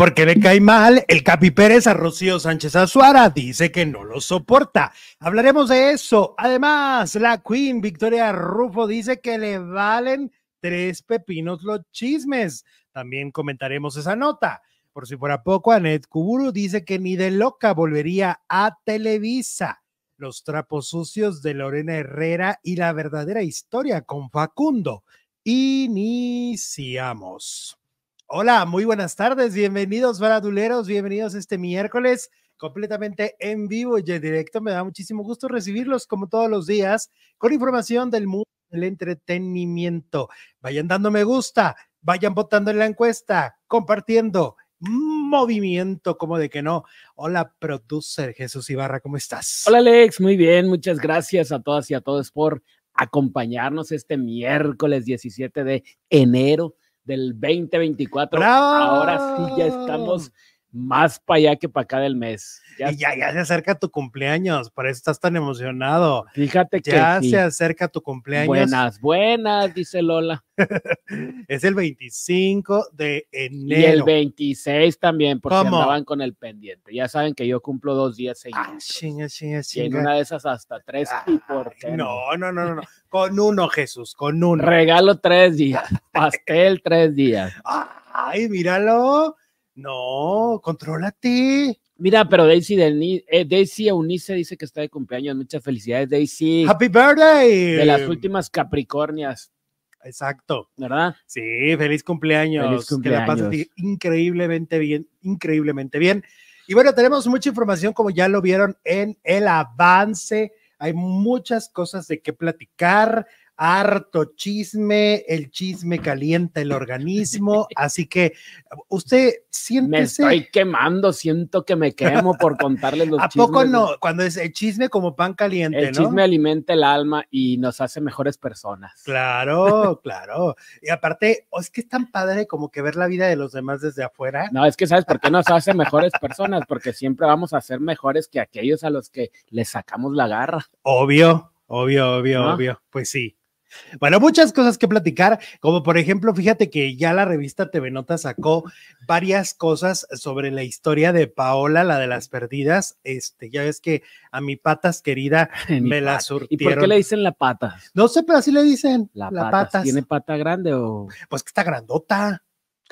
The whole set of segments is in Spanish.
porque le cae mal el Capi Pérez a Rocío Sánchez Azuara, dice que no lo soporta. Hablaremos de eso. Además, la Queen Victoria Rufo dice que le valen tres pepinos los chismes. También comentaremos esa nota. Por si fuera poco, Anet Kuburu dice que ni de loca volvería a Televisa. Los trapos sucios de Lorena Herrera y la verdadera historia con Facundo. Iniciamos. Hola, muy buenas tardes, bienvenidos varaduleros, bienvenidos este miércoles completamente en vivo y en directo. Me da muchísimo gusto recibirlos como todos los días con información del mundo del entretenimiento. Vayan dando me gusta, vayan votando en la encuesta, compartiendo movimiento, como de que no. Hola, producer Jesús Ibarra, ¿cómo estás? Hola, Alex, muy bien, muchas gracias a todas y a todos por acompañarnos este miércoles 17 de enero del 2024. Ahora sí ya estamos más para allá que para acá del mes. Ya, y ya, ya, se acerca tu cumpleaños, por eso estás tan emocionado. Fíjate que ya se acerca tu cumpleaños. Buenas, buenas, dice Lola. es el 25 de enero. Y el 26 también, porque andaban con el pendiente. Ya saben que yo cumplo dos días seguidos. Ah, chinga, chinga, chinga. Y en una de esas hasta tres. y por no, no, no, no, Con uno, Jesús, con uno. Regalo tres días. Pastel tres días. Ay, míralo. No, contrólate. Mira, pero Daisy, eh, Daisy Eunice dice que está de cumpleaños. Muchas felicidades, Daisy. Happy birthday. De las últimas Capricornias. Exacto. ¿Verdad? Sí, feliz cumpleaños. Feliz cumpleaños. Que la pases increíblemente bien, increíblemente bien. Y bueno, tenemos mucha información, como ya lo vieron en el avance. Hay muchas cosas de qué platicar harto chisme, el chisme calienta el organismo, así que usted siente. Me estoy quemando, siento que me quemo por contarles los chismes. ¿A poco no? Cuando es el chisme como pan caliente, el chisme alimenta el alma y nos hace mejores personas. Claro, claro. Y aparte, es que es tan padre como que ver la vida de los demás desde afuera. No, es que ¿sabes por qué nos hace mejores personas? Porque siempre vamos a ser mejores que aquellos a los que les sacamos la garra. Obvio, obvio, obvio, obvio. Pues sí. Bueno, muchas cosas que platicar, como por ejemplo, fíjate que ya la revista TV Nota sacó varias cosas sobre la historia de Paola, la de las perdidas. Este, ya ves que a mi patas querida me la surtieron. ¿Y por qué le dicen la pata? No sé, pero así le dicen. La, patas. ¿Tiene pata grande o? Pues que está grandota.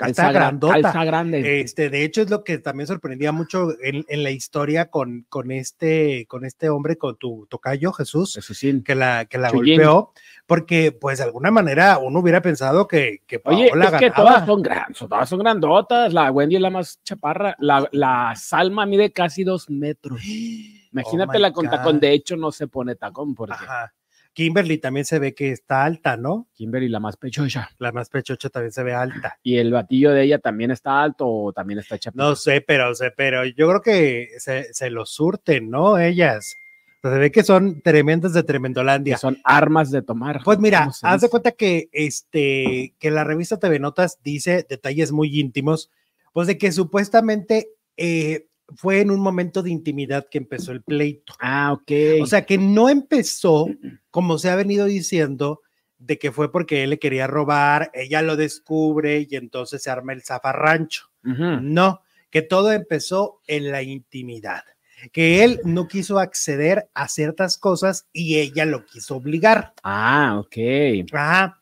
Está grandota. Está grande. Este, de hecho, es lo que también sorprendía mucho en, la historia con, con, este, con este hombre, con tu tocayo, Jesús, Jesús que la, que la golpeó, porque pues de alguna manera uno hubiera pensado que, que Oye, es que todas son, grandes, todas son grandotas, la Wendy es la más chaparra, la, la Salma mide casi dos metros. Imagínate oh la con tacón, de hecho no se pone tacón porque... Ajá. Kimberly también se ve que está alta, ¿no? Kimberly, la más pechocha. La más pechocha también se ve alta. ¿Y el batillo de ella también está alto o también está chapito? No sé, pero, sé, pero yo creo que se, se lo surten, ¿no? Ellas. se ve que son tremendas de Tremendolandia. son armas de tomar. Pues mira, haz de cuenta que, este, que la revista TV Notas dice detalles muy íntimos, pues de que supuestamente eh, fue en un momento de intimidad que empezó el pleito. Ah, ok. O sea, que no empezó, como se ha venido diciendo, de que fue porque él le quería robar, ella lo descubre y entonces se arma el zafarrancho. No, que todo empezó en la intimidad, que él no quiso acceder a ciertas cosas y ella lo quiso obligar. Ah, ok. Ah,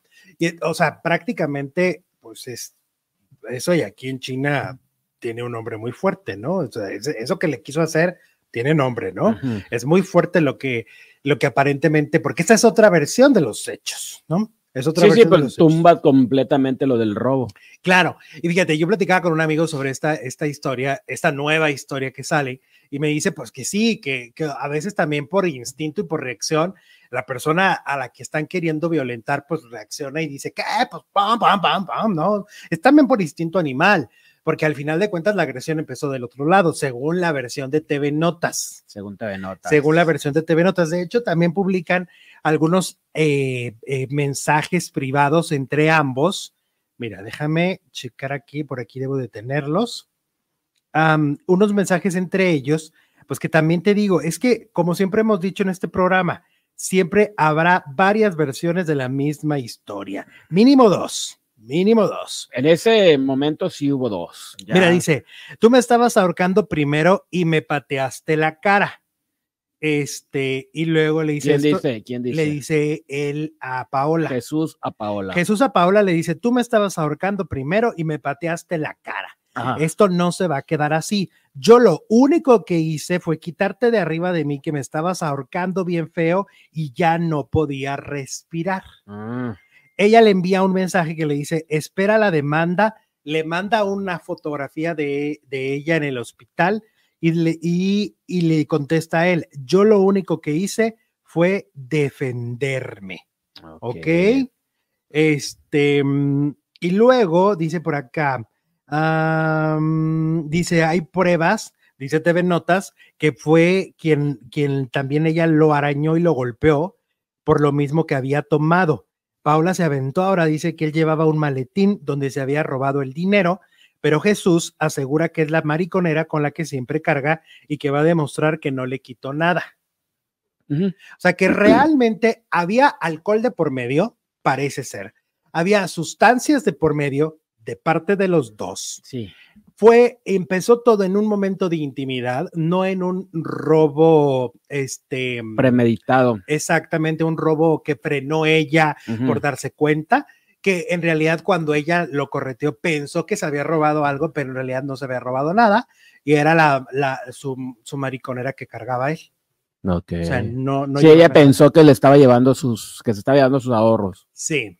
o sea, prácticamente, pues es eso y aquí en China tiene un nombre muy fuerte, ¿no? eso que le quiso hacer tiene nombre, ¿no? Es muy fuerte lo que, lo que aparentemente, porque esta es otra versión de los hechos, ¿no? Es otra sí, versión. Sí, pero tumba completamente lo del robo. Claro, y fíjate, yo platicaba con un amigo sobre esta, esta historia, esta nueva historia que sale, y me dice, pues que sí, que, que a veces también por instinto y por reacción, la persona a la que están queriendo violentar, pues reacciona y dice, ¿qué? Pues pam, pam, pam, pam, ¿no? Es también por instinto animal porque al final de cuentas la agresión empezó del otro lado, según la versión de TV Notas. Según TV Notas. Según la versión de TV Notas. De hecho, también publican algunos eh, eh, mensajes privados entre ambos. Mira, déjame checar aquí, por aquí debo de tenerlos. unos mensajes entre ellos, pues que también te digo, es que como siempre hemos dicho en este programa, siempre habrá varias versiones de la misma historia, mínimo dos Mínimo dos. En ese momento sí hubo dos. Mira, dice, tú me estabas ahorcando primero y me pateaste la cara. Este, y luego le dice. ¿Quién dice? ¿Quién dice? Le dice él a Paola. Jesús a Paola. Jesús a Paola le dice: Tú me estabas ahorcando primero y me pateaste la cara. Esto no se va a quedar así. Yo lo único que hice fue quitarte de arriba de mí que me estabas ahorcando bien feo y ya no podía respirar. Ah. Ella le envía un mensaje que le dice: Espera la demanda. Le manda una fotografía de, de ella en el hospital y le, y, le contesta a él, yo lo único que hice fue defenderme. Ok. Este, mm, y luego dice por acá, dice, hay pruebas, dice TV Notas, que fue quien, quien también ella lo arañó y lo golpeó por lo mismo que había tomado. Paula se aventó ahora, dice que él llevaba un maletín donde se había robado el dinero pero Jesús asegura que es la mariconera con la que siempre carga y que va a demostrar que no le quitó nada. O sea que realmente había alcohol de por medio, parece ser. Había sustancias de por medio de parte de los dos. Sí. Fue, empezó todo en un momento de intimidad, no en un robo, este. Premeditado. Exactamente, un robo que frenó ella por darse cuenta, que en realidad cuando ella lo correteó pensó que se había robado algo, pero en realidad no se había robado nada y era la, la su, su, mariconera que cargaba él. Okay. O sea, no, no sí, ella pensó que le estaba llevando sus, que se estaba llevando sus ahorros. Sí.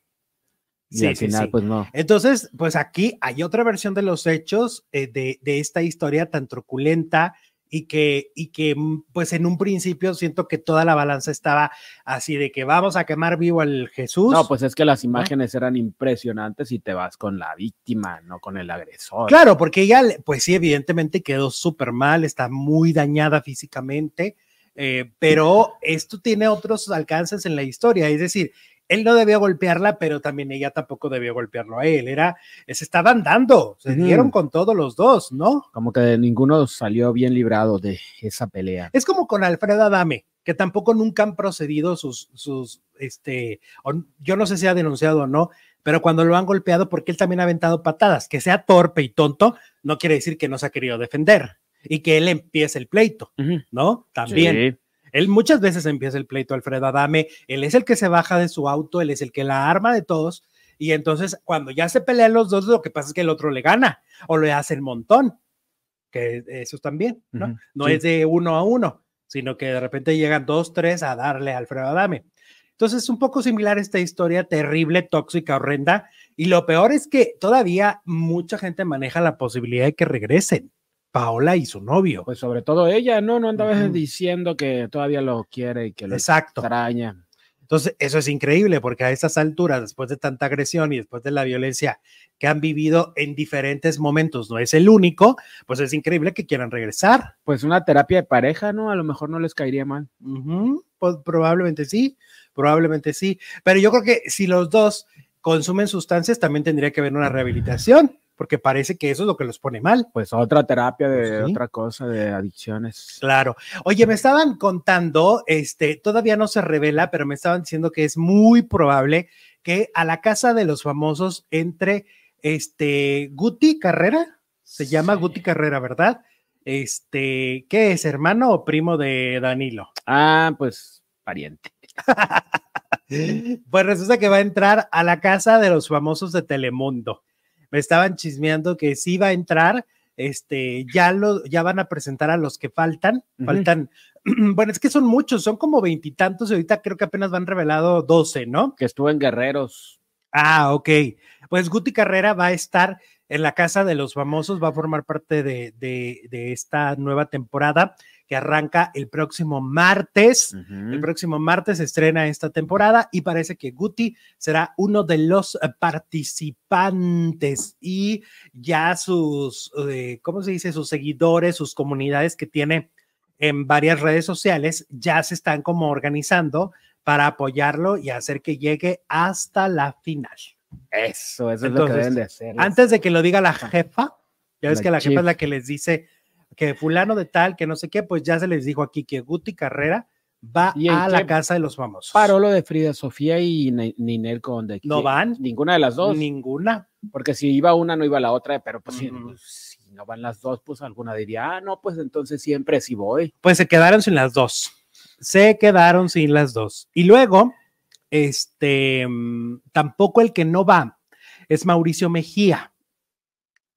Y sí, al final, pues no. Entonces, pues aquí hay otra versión de los hechos eh, de, de, esta historia tan truculenta y que, y que mm, pues en un principio siento que toda la balanza estaba así de que vamos a quemar vivo al Jesús. No, pues es que las imágenes eran impresionantes y te vas con la víctima, no con el agresor. Claro, porque ella, pues sí, evidentemente quedó súper mal, está muy dañada físicamente, eh, pero esto tiene otros alcances en la historia, es decir, él no debía golpearla, pero también ella tampoco debía golpearlo a él. Era, se estaban dando, se dieron con todos los dos, ¿no? Como que ninguno salió bien librado de esa pelea. Es como con Alfredo Adame, que tampoco nunca han procedido sus, sus, este, yo no sé si ha denunciado o no, pero cuando lo han golpeado, porque él también ha aventado patadas, que sea torpe y tonto, no quiere decir que no se ha querido defender y que él empiece el pleito, ¿no? También. Él muchas veces empieza el pleito, Alfredo Adame, él es el que se baja de su auto, él es el que la arma de todos, y entonces cuando ya se pelean los dos, lo que pasa es que el otro le gana o le hace el montón, que eso también, ¿no? no es de uno a uno, sino que de repente llegan dos, tres a darle a Alfredo Adame. Entonces es un poco similar esta historia terrible, tóxica, horrenda, y lo peor es que todavía mucha gente maneja la posibilidad de que regresen. Paola y su novio. Pues sobre todo ella, ¿no? No andaba diciendo que todavía lo quiere y que lo extraña. Entonces, eso es increíble porque a estas alturas, después de tanta agresión y después de la violencia que han vivido en diferentes momentos, no es el único, pues es increíble que quieran regresar. Pues una terapia de pareja, ¿no? A lo mejor no les caería mal. pues probablemente sí, probablemente sí. Pero yo creo que si los dos consumen sustancias, también tendría que haber una rehabilitación porque parece que eso es lo que los pone mal. Pues otra terapia de otra cosa, de adicciones. Claro. Oye, me estaban contando, este, todavía no se revela, pero me estaban diciendo que es muy probable que a la casa de los famosos entre este Guti Carrera, se llama Guti Carrera, ¿verdad? Este, ¿qué es, hermano o primo de Danilo? Ah, pues pariente. pues resulta que va a entrar a la casa de los famosos de Telemundo me estaban chismeando que sí va a entrar, este, ya lo, ya van a presentar a los que faltan, faltan, bueno, es que son muchos, son como veintitantos y ahorita creo que apenas van revelado doce, ¿no? Que estuvo en Guerreros. Ah, ok. Pues Guti Carrera va a estar en la casa de los famosos, va a formar parte de, de, de esta nueva temporada que arranca el próximo martes. El próximo martes se estrena esta temporada y parece que Guti será uno de los eh, participantes y ya sus, eh, ¿cómo se dice? Sus seguidores, sus comunidades que tiene en varias redes sociales ya se están como organizando para apoyarlo y hacer que llegue hasta la final. Eso, eso es lo que deben de hacer. Antes de que lo diga la jefa, ya ves que la jefa es la que les dice, que fulano de tal, que no sé qué, pues ya se les dijo aquí que Guti Carrera va a la casa de los famosos. Paró lo de Frida Sofía y Ninel Conde. ¿No van? Ninguna de las dos. Ninguna. Porque si iba una, no iba la otra, pero pues, si, no van las dos, pues alguna diría, ah, no, pues entonces siempre sí voy. Pues se quedaron sin las dos. Se quedaron sin las dos. Y luego, este, mm, tampoco el que no va es Mauricio Mejía.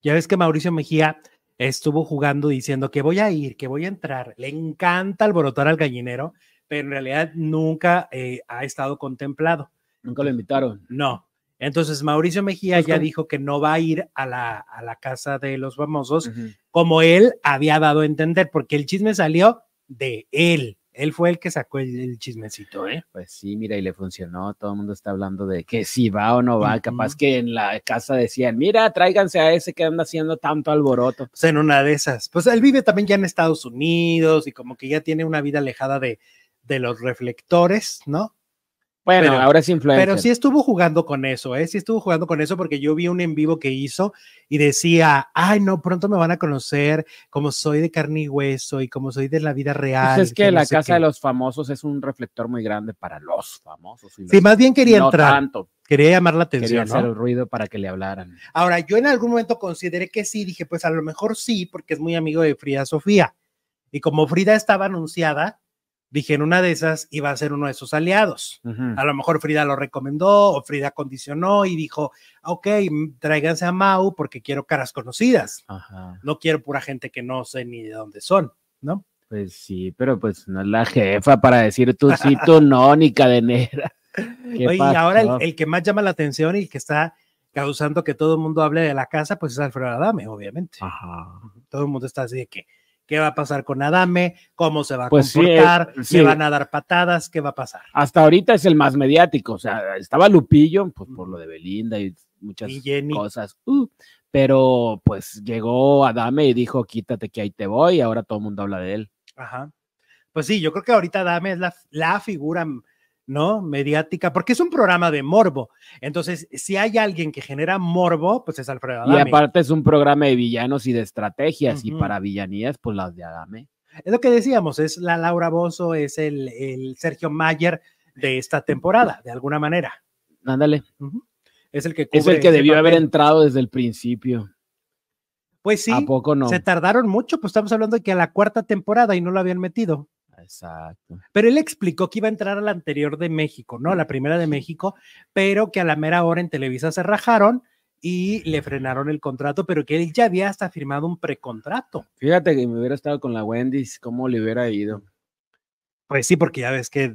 Ya ves que Mauricio Mejía estuvo jugando diciendo que voy a ir, que voy a entrar. Le encanta alborotar al gallinero, pero en realidad nunca eh, ha estado contemplado. Nunca lo invitaron. No. Entonces Mauricio Mejía pues ya dijo que no va a ir a la, a la casa de los famosos, como él había dado a entender, porque el chisme salió de él. Él fue el que sacó el, chismecito, ¿eh? Pues sí, mira, y le funcionó. Todo el mundo está hablando de que si va o no va. Capaz que en la casa decían, mira, tráiganse a ese que anda haciendo tanto alboroto. Pues en una de esas. Pues él vive también ya en Estados Unidos y como que ya tiene una vida alejada de, de los reflectores, ¿no? Bueno, ahora es influencer. Pero sí estuvo jugando con eso, ¿eh? Sí estuvo jugando con eso porque yo vi un en vivo que hizo y decía, ay, no, pronto me van a conocer como soy de carne y hueso y como soy de la vida pues real. es que, la casa de los famosos es un reflector muy grande para los famosos. sí, más bien quería entrar. Quería llamar la atención. Quería hacer el ruido para que le hablaran. Ahora, yo en algún momento consideré que sí, dije, pues a lo mejor sí, porque es muy amigo de Frida Sofía. Y como Frida estaba anunciada, dije, en una de esas iba a ser uno de sus aliados. A lo mejor Frida lo recomendó o Frida condicionó y dijo, ok, tráiganse a Mau porque quiero caras conocidas. No quiero pura gente que no sé ni de dónde son, ¿no? Pues sí, pero pues no es la jefa para decir tú sí, tú no, ni cadenera. Oye, y ahora el, que más llama la atención y que está causando que todo el mundo hable de la casa, pues es Alfredo Adame, obviamente. Todo el mundo está así de que, qué va a pasar con Adame, cómo se va a pues comportar, si le van a dar patadas, qué va a pasar. Hasta ahorita es el más mediático, o sea, estaba Lupillo, pues por lo de Belinda y muchas cosas, uh, pero pues llegó Adame y dijo, quítate que ahí te voy, y ahora todo el mundo habla de él. Ajá. Pues sí, yo creo que ahorita Adame es la, la figura ¿no? Mediática, porque es un programa de morbo. Entonces, si hay alguien que genera morbo, pues es Alfredo Adame. Y aparte es un programa de villanos y de estrategias, y para villanías, pues las de Adame. Es lo que decíamos, es la Laura Bozo, es el, Sergio Mayer de esta temporada, de alguna manera. Ándale. Es el que Es el que debió haber entrado desde el principio. Pues sí. ¿A poco no? Se tardaron mucho, pues estamos hablando de que a la cuarta temporada y no lo habían metido. Exacto. Pero él explicó que iba a entrar a la anterior de México, ¿no? A la primera de México, pero que a la mera hora en Televisa se rajaron y le frenaron el contrato, pero que él ya había hasta firmado un precontrato. Fíjate que me hubiera estado con la Wendy's, ¿cómo le hubiera ido? Pues sí, porque ya ves que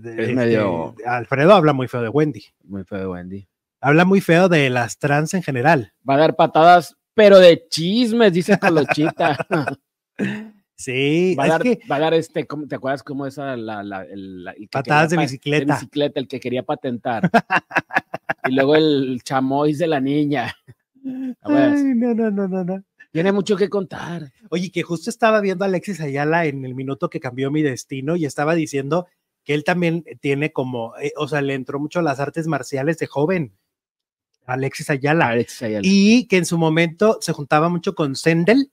Alfredo habla muy feo de Wendy. Muy feo de Wendy. Habla muy feo de las trans en general. Va a dar patadas, pero de chismes, dice Colochita. Sí, va a, dar, va a dar este, ¿te acuerdas cómo esa la, la, el, patadas de bicicleta. De bicicleta, el que quería patentar. y luego el chamois de la niña. Ay, no, no, no, no, no. Tiene mucho que contar. Oye, que justo estaba viendo a Alexis Ayala en el minuto que cambió mi destino y estaba diciendo que él también tiene como, eh, o sea, le entró mucho a las artes marciales de joven. Alexis Ayala. Alexis Ayala. Y que en su momento se juntaba mucho con Sendel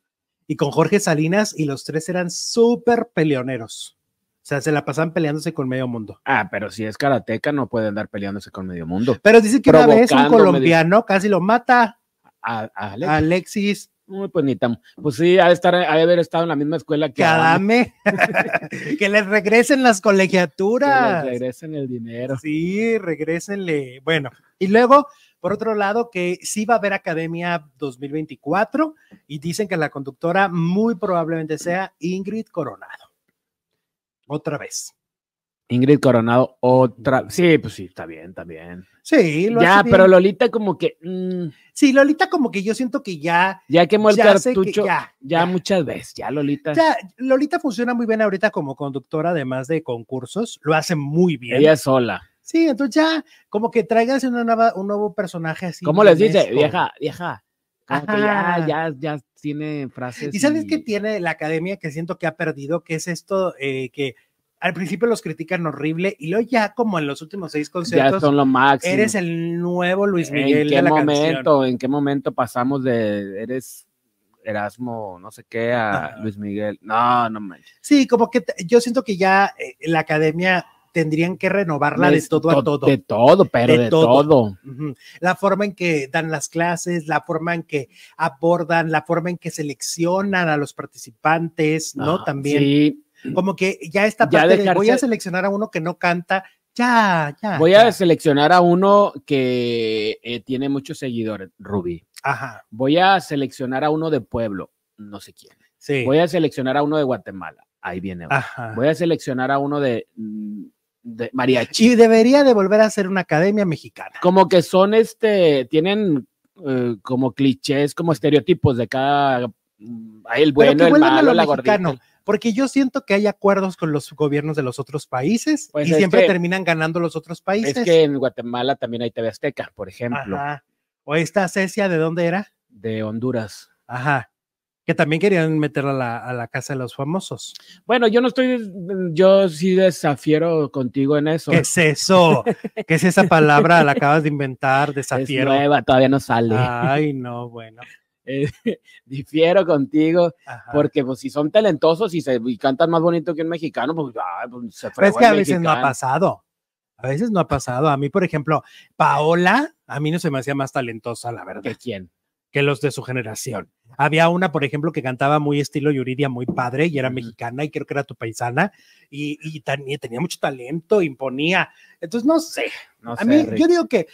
y con Jorge Salinas y los tres eran súper peleoneros. O sea, se la pasan peleándose con medio mundo. Ah, pero si es karateca no puede andar peleándose con medio mundo. Pero dice que una vez un colombiano casi lo mata a, Alexis. pues ni tan, pues sí, ha de estar, ha de haber estado en la misma escuela que, Adame. que les regresen las colegiaturas. Que les regresen el dinero. Sí, regrésenle. Bueno, y luego por otro lado, que sí va a haber Academia 2024 y dicen que la conductora muy probablemente sea Ingrid Coronado. Otra vez. Ingrid Coronado, otra. Sí, pues sí, está bien, está bien. Sí, lo Ya, pero Lolita como que. Mm. sí, Lolita como que yo siento que ya. Ya quemó el cartucho. Ya, ya, muchas veces, ya Lolita. Ya, Lolita funciona muy bien ahorita como conductora, además de concursos. Lo hace muy bien. Ella sola. Sí, entonces ya, como que traigas una nueva, un nuevo personaje así. ¿Cómo les dice? Vieja, vieja. ya, ya, ya tiene frases. ¿Y sabes qué tiene la academia que siento que ha perdido? Que es esto eh, que al principio los critican horrible y luego ya como en los últimos seis conciertos. Ya son lo máximo. Eres el nuevo Luis Miguel. ¿En qué momento? ¿En qué momento pasamos de eres Erasmo, no sé qué, a Luis Miguel? No, no manches. Sí, como que yo siento que ya eh, la academia tendrían que renovarla de todo a todo. De todo, pero de, todo. La forma en que dan las clases, la forma en que abordan, la forma en que seleccionan a los participantes, ¿no? Ah, También. Sí. Como que ya esta parte de voy a seleccionar a uno que no canta, ya, ya. Voy a seleccionar a uno que eh, tiene muchos seguidores, Ruby. Ajá. Voy a seleccionar a uno de pueblo, no sé quién. Sí. Voy a seleccionar a uno de Guatemala. Ahí viene. Ajá. Voy a seleccionar a uno de, mm, de mariachi. Y debería de volver a ser una academia mexicana. Como que son este, tienen eh, como clichés, como estereotipos de cada. mm, Hay el bueno, el a malo, lo la mexicano, gordita. Porque yo siento que hay acuerdos con los gobiernos de los otros países Pues y siempre que- terminan ganando los otros países. Es que en Guatemala también hay TV Azteca, por ejemplo, Ajá. O esta Cecia, ¿de dónde era? de Honduras. Ajá. Que también querían meterla a la, a la casa de los famosos. Bueno, yo no estoy, yo sí desafiero contigo en eso. ¿Qué es eso? ¿Qué es esa palabra? La acabas de inventar, Es desafiero. nueva, todavía no sale. Ay, no, bueno. Eh, difiero contigo, Ajá. porque pues si son talentosos y, se, y cantan más bonito que un mexicano, pues, ah, pues, se Pero es que a veces no ha pasado. A veces no ha pasado. A mí, por ejemplo, Paola, a mí no se me hacía más talentosa, la verdad, ¿Que quién? Que los de su generación. Había una, por ejemplo, que cantaba muy estilo Yuridia, muy padre, y era mexicana, y creo que era tu paisana, y, y y tenía mucho talento, imponía. Entonces, no sé. No A sé, mí, Rick. yo digo que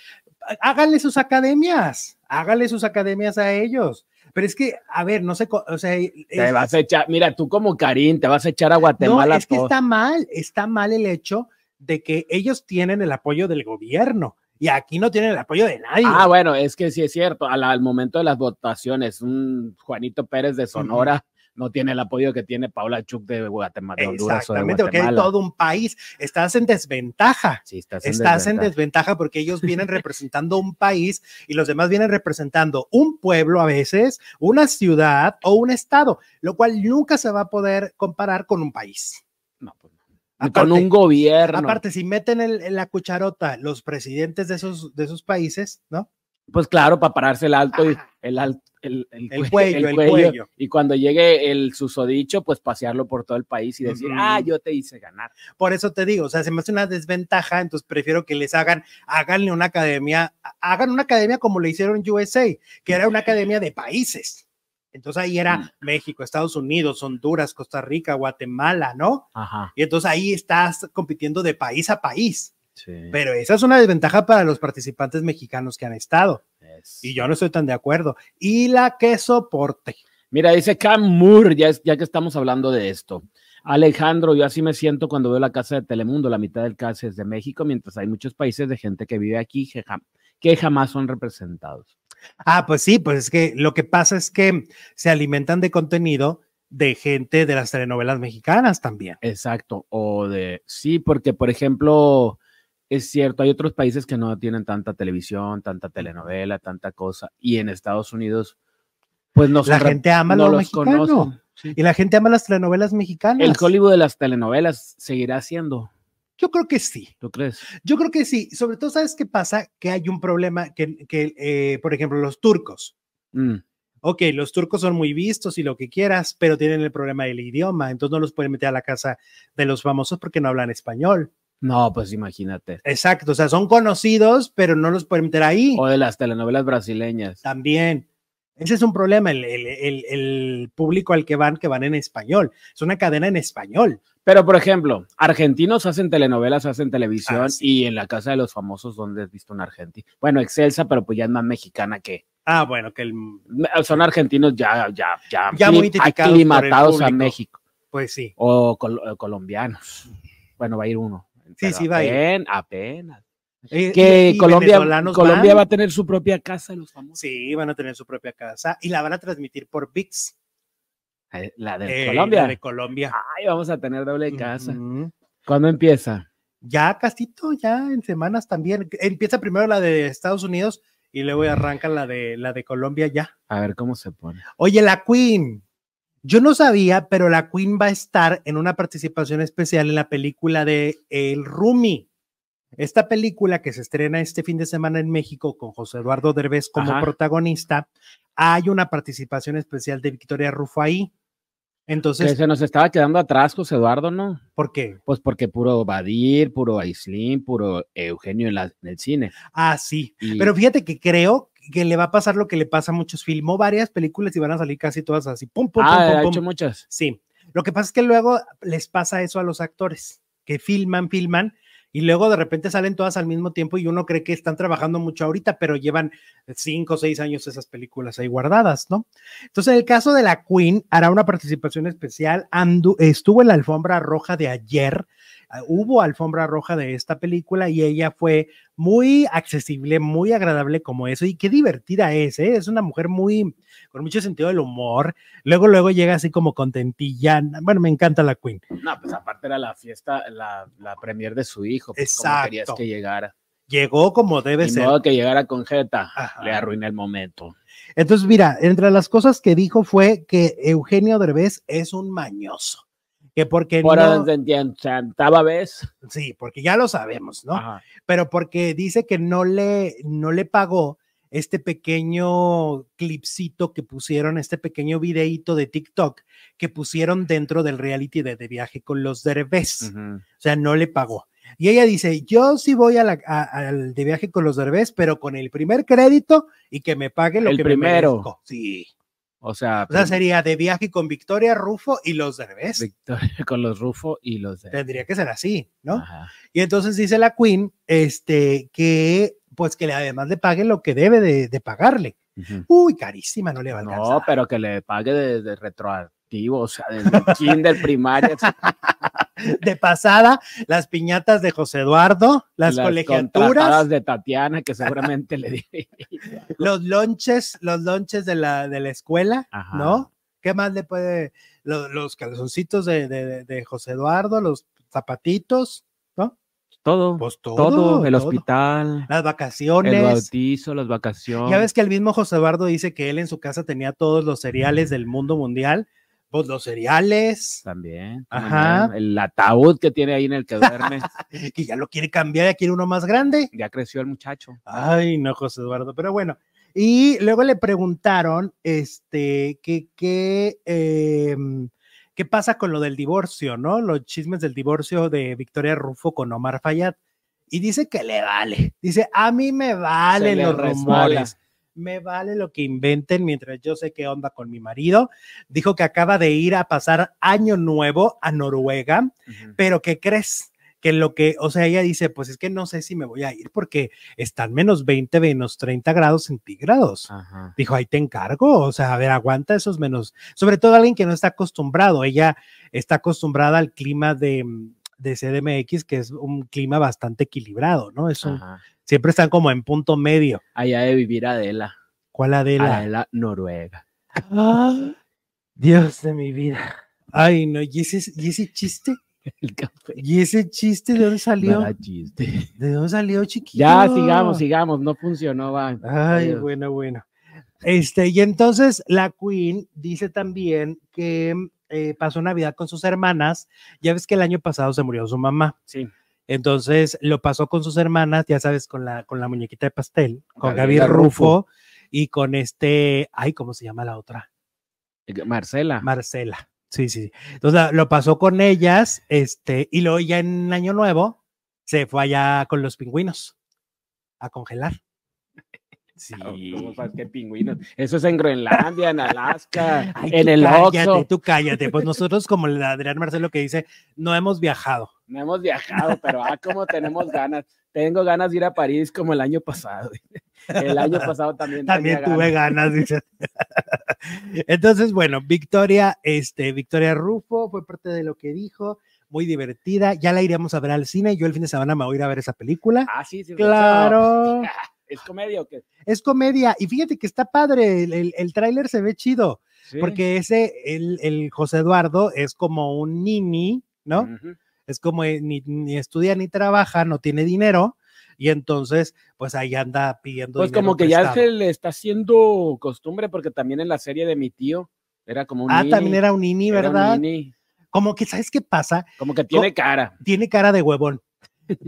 háganle sus academias, háganle sus academias a ellos. Pero es que, a ver, no sé, o sea, Te vas a echar, mira, tú como Karim, te vas a echar a no, Guatemala es que todo. está mal, está mal el hecho de que ellos tienen el apoyo del gobierno y aquí no tienen el apoyo de nadie. Ah, bueno, es que sí es cierto. Al, al momento de las votaciones, un Juanito Pérez de Sonora no tiene el apoyo que tiene Paula Chuk de Guatemala, Exactamente, porque hay todo un país. Estás en desventaja. Sí, estás en Estás en desventaja. desventaja porque ellos vienen representando un país y los demás vienen representando un pueblo a veces, una ciudad o un estado, lo cual nunca se va a poder comparar con un país. Aparte- Con un gobierno. Aparte, si meten el- en la cucharota los presidentes de esos, de esos países, ¿no? Pues claro, para pararse el alto y el, al- el, el El cue- cuello, el cuello. Y cuando llegue el susodicho, pues pasearlo por todo el país y decir, ah, yo te hice ganar. Por eso te digo, o sea, se me hace una desventaja, entonces prefiero que les hagan, háganle una academia, hagan una academia como le hicieron USA, que era una academia de países. Entonces ahí era Mm. México, Estados Unidos, Honduras, Costa Rica, Guatemala, ¿no? Ajá. Y entonces ahí estás compitiendo de país a país. Sí. Pero esa es una desventaja para los participantes mexicanos que han estado. Es- Y yo no estoy tan de acuerdo. Y la que soporte. Mira, dice Cam Moore, ya, es- ya que estamos hablando de esto. Alejandro, yo así me siento cuando veo la casa de Telemundo, la mitad del casa es de México, mientras hay muchos países de gente que vive aquí que, jam- que jamás son representados. Ah, pues sí, pues es que lo que pasa es que se alimentan de contenido de gente de las telenovelas mexicanas también. Exacto, o de, sí, porque por ejemplo, es cierto, hay otros países que no tienen tanta televisión, tanta telenovela, tanta cosa, y en Estados Unidos, pues no La gente ama no lo los mexicano. conocen. Sí. Y la gente ama las telenovelas mexicanas. El Hollywood de las telenovelas seguirá siendo, Yo creo que sí. ¿tú crees? Yo creo que sí. Sobre todo, ¿sabes qué pasa? Que hay un problema que, que, eh, por ejemplo, los turcos. Mm, Ok, los turcos son muy vistos y lo que quieras, pero tienen el problema del idioma. Entonces no los pueden meter a la casa de los famosos porque no hablan español. No, pues imagínate. Exacto. O sea, son conocidos, pero no los pueden meter ahí. O de las telenovelas brasileñas. También. Ese es un problema, el, el- el- el público al que van, que van en español. Es una cadena en español. Pero, por ejemplo, argentinos hacen telenovelas, hacen televisión Ah, sí. y en la casa de los famosos, ¿dónde has visto un argentino? Bueno, Excelsa, pero pues ya es más mexicana que. Ah, bueno, que el, Son argentinos ya, ya, ya, Ya muy aclimatados a. México. pues sí. O col- o colombianos. Bueno, va a ir uno. pero sí, va a ir. apen- Apenas. Eh, Que y- Colombia, Colombia van. va a tener su propia casa los famosos. Sí, van a tener su propia casa y la van a transmitir por VIX. Eh, La de eh, Colombia. la de Colombia. Ay, vamos a tener doble casa. ¿Cuándo empieza? Ya castito, ya en semanas también. Empieza primero la de Estados Unidos y luego arranca la de la de Colombia ya. A ver cómo se pone. Oye, la Queen. Yo no sabía, pero la Queen va a estar en una participación especial en la película de El Rumi. Esta película que se estrena este fin de semana en México con José Eduardo Derbez como Ajá. protagonista, hay una participación especial de Victoria Rufo ahí. Entonces. Que se nos estaba quedando atrás, José Eduardo, ¿no? ¿Por qué? Pues porque puro Badir, puro Aislin, puro Eugenio en, la, en el cine. Ah, sí. Pero fíjate que creo que le va a pasar lo que le pasa a muchos. Filmó varias películas y van a salir casi todas así. Pum, pum, ah, pum, ha pum, hecho muchas. Sí. Lo que pasa es que luego les pasa eso a los actores, que filman, filman y luego de repente salen todas al mismo tiempo y uno cree que están trabajando mucho ahorita, pero llevan cinco o seis años esas películas ahí guardadas, ¿no? Entonces, en el caso de la Queen, hará una participación especial, Andu, estuvo en la alfombra roja de ayer, hubo alfombra roja de esta película y ella fue muy accesible, muy agradable como eso y qué divertida es, ¿eh? Es una mujer muy, con mucho sentido del humor. Luego, luego llega así como contentilla. Bueno, me encanta la Queen. No, pues aparte era la fiesta, la, la premier de su hijo. Pues, Exacto. querías que llegara? Llegó como debe ser. Modo que llegara con Jeta, le arruiné el momento. Entonces, mira, entre las cosas que dijo fue que Eugenio Derbez es un mañoso. Que porque Por no. Vez. Sí, porque ya lo sabemos, ¿no? Pero porque dice que no le, no le pagó este pequeño clipcito que pusieron, este pequeño videíto de TikTok que pusieron dentro del reality de, de viaje con los Derbez. O sea, no le pagó. Y ella dice, yo sí voy al de viaje con los Derbez, pero con el primer crédito y que me pague lo el que primero. me merezco. Sí. O sea, o sea, sería de viaje con Victoria Rufo y los Derbez. Victoria con los Rufo y los Derbez. Tendría que ser así, ¿no? Ajá. Y entonces dice la Queen, este, que pues que además le pague lo que debe de, de pagarle. Uh -huh. Uy, carísima, no le va a alcanzar. No, pero que le pague de, de o sea, desde el kinder primaria. de pasada, las piñatas de José Eduardo, las, las colegiaturas de Tatiana, que seguramente le di. los lonches, los lonches de la, de la escuela, Ajá. ¿no? ¿Qué más le puede? Los, los calzoncitos de, de, de José Eduardo, los zapatitos, ¿no? Todo, pues todo, todo, el todo. hospital, las vacaciones, el bautizo, las vacaciones. Ya ves que el mismo José Eduardo dice que él en su casa tenía todos los cereales del mundo mundial, pues los cereales. También. Ajá. El ataúd que tiene ahí en el que duerme. que ya lo quiere cambiar, ya quiere uno más grande. Ya creció el muchacho. Ay, no, José Eduardo, pero bueno. Y luego le preguntaron, este, que, que, eh, ¿qué pasa con lo del divorcio, no? Los chismes del divorcio de Victoria Rufo con Omar Fayad. Y dice que le vale. Dice, a mí me valen los rumores. Me vale lo que inventen mientras yo sé qué onda con mi marido. Dijo que acaba de ir a pasar año nuevo a Noruega, uh -huh. pero ¿qué crees? que lo que, o sea, ella dice, pues es que no sé si me voy a ir porque están menos 20, menos 30 grados centígrados. Ajá. Dijo, ahí te encargo, o sea, a ver, aguanta esos menos, sobre todo alguien que no está acostumbrado, ella está acostumbrada al clima de, de CDMX, que es un clima bastante equilibrado, ¿no? Es un, siempre están como en punto medio. Allá de vivir Adela. ¿Cuál Adela? Adela, Noruega. Ah, Dios de mi vida. Ay, no, ¿y ese, y ese chiste? el café. ¿Y ese chiste de dónde salió? chiste. ¿De dónde salió, chiquito? Ya, sigamos, sigamos, no funcionó, va. Ay, Adiós. bueno, bueno. Este, y entonces la Queen dice también que eh, pasó Navidad con sus hermanas. Ya ves que el año pasado se murió su mamá. Sí. Entonces lo pasó con sus hermanas, ya sabes, con la, con la muñequita de pastel, con Gaby Rufo, Rufo y con este, ay, ¿cómo se llama la otra? Marcela. Marcela. Sí, sí. Entonces lo pasó con ellas, este, y luego ya en Año Nuevo se fue allá con los pingüinos a congelar. Sí. ¿Cómo sabes qué pingüinos? Eso es en Groenlandia, en Alaska, Ay, en el cállate. Tú cállate, pues nosotros como el Adrián Marcelo que dice, no hemos viajado. No hemos viajado, pero ah, como tenemos ganas. Tengo ganas de ir a París como el año pasado. El año pasado también. También tuve ganas, ganas dice. Entonces, bueno, Victoria, este, Victoria Rufo fue parte de lo que dijo muy divertida. Ya la iremos a ver al cine. Yo el fin de semana me voy a ir a ver esa película. Ah, sí, sí. Claro. ¿Es comedia o qué? Es comedia. Y fíjate que está padre. El, el, el tráiler se ve chido. Sí. Porque ese, el, el, José Eduardo es como un nini, ¿no? Uh -huh. Es como eh, ni, ni, estudia ni trabaja, no tiene dinero. Y entonces, pues ahí anda pidiendo. Pues como que prestado. ya se le está haciendo costumbre, porque también en la serie de mi tío era como un. Ah, nini, también era un nini, ¿verdad? Un nini. Como que, ¿sabes qué pasa? Como que tiene cara. Tiene cara de huevón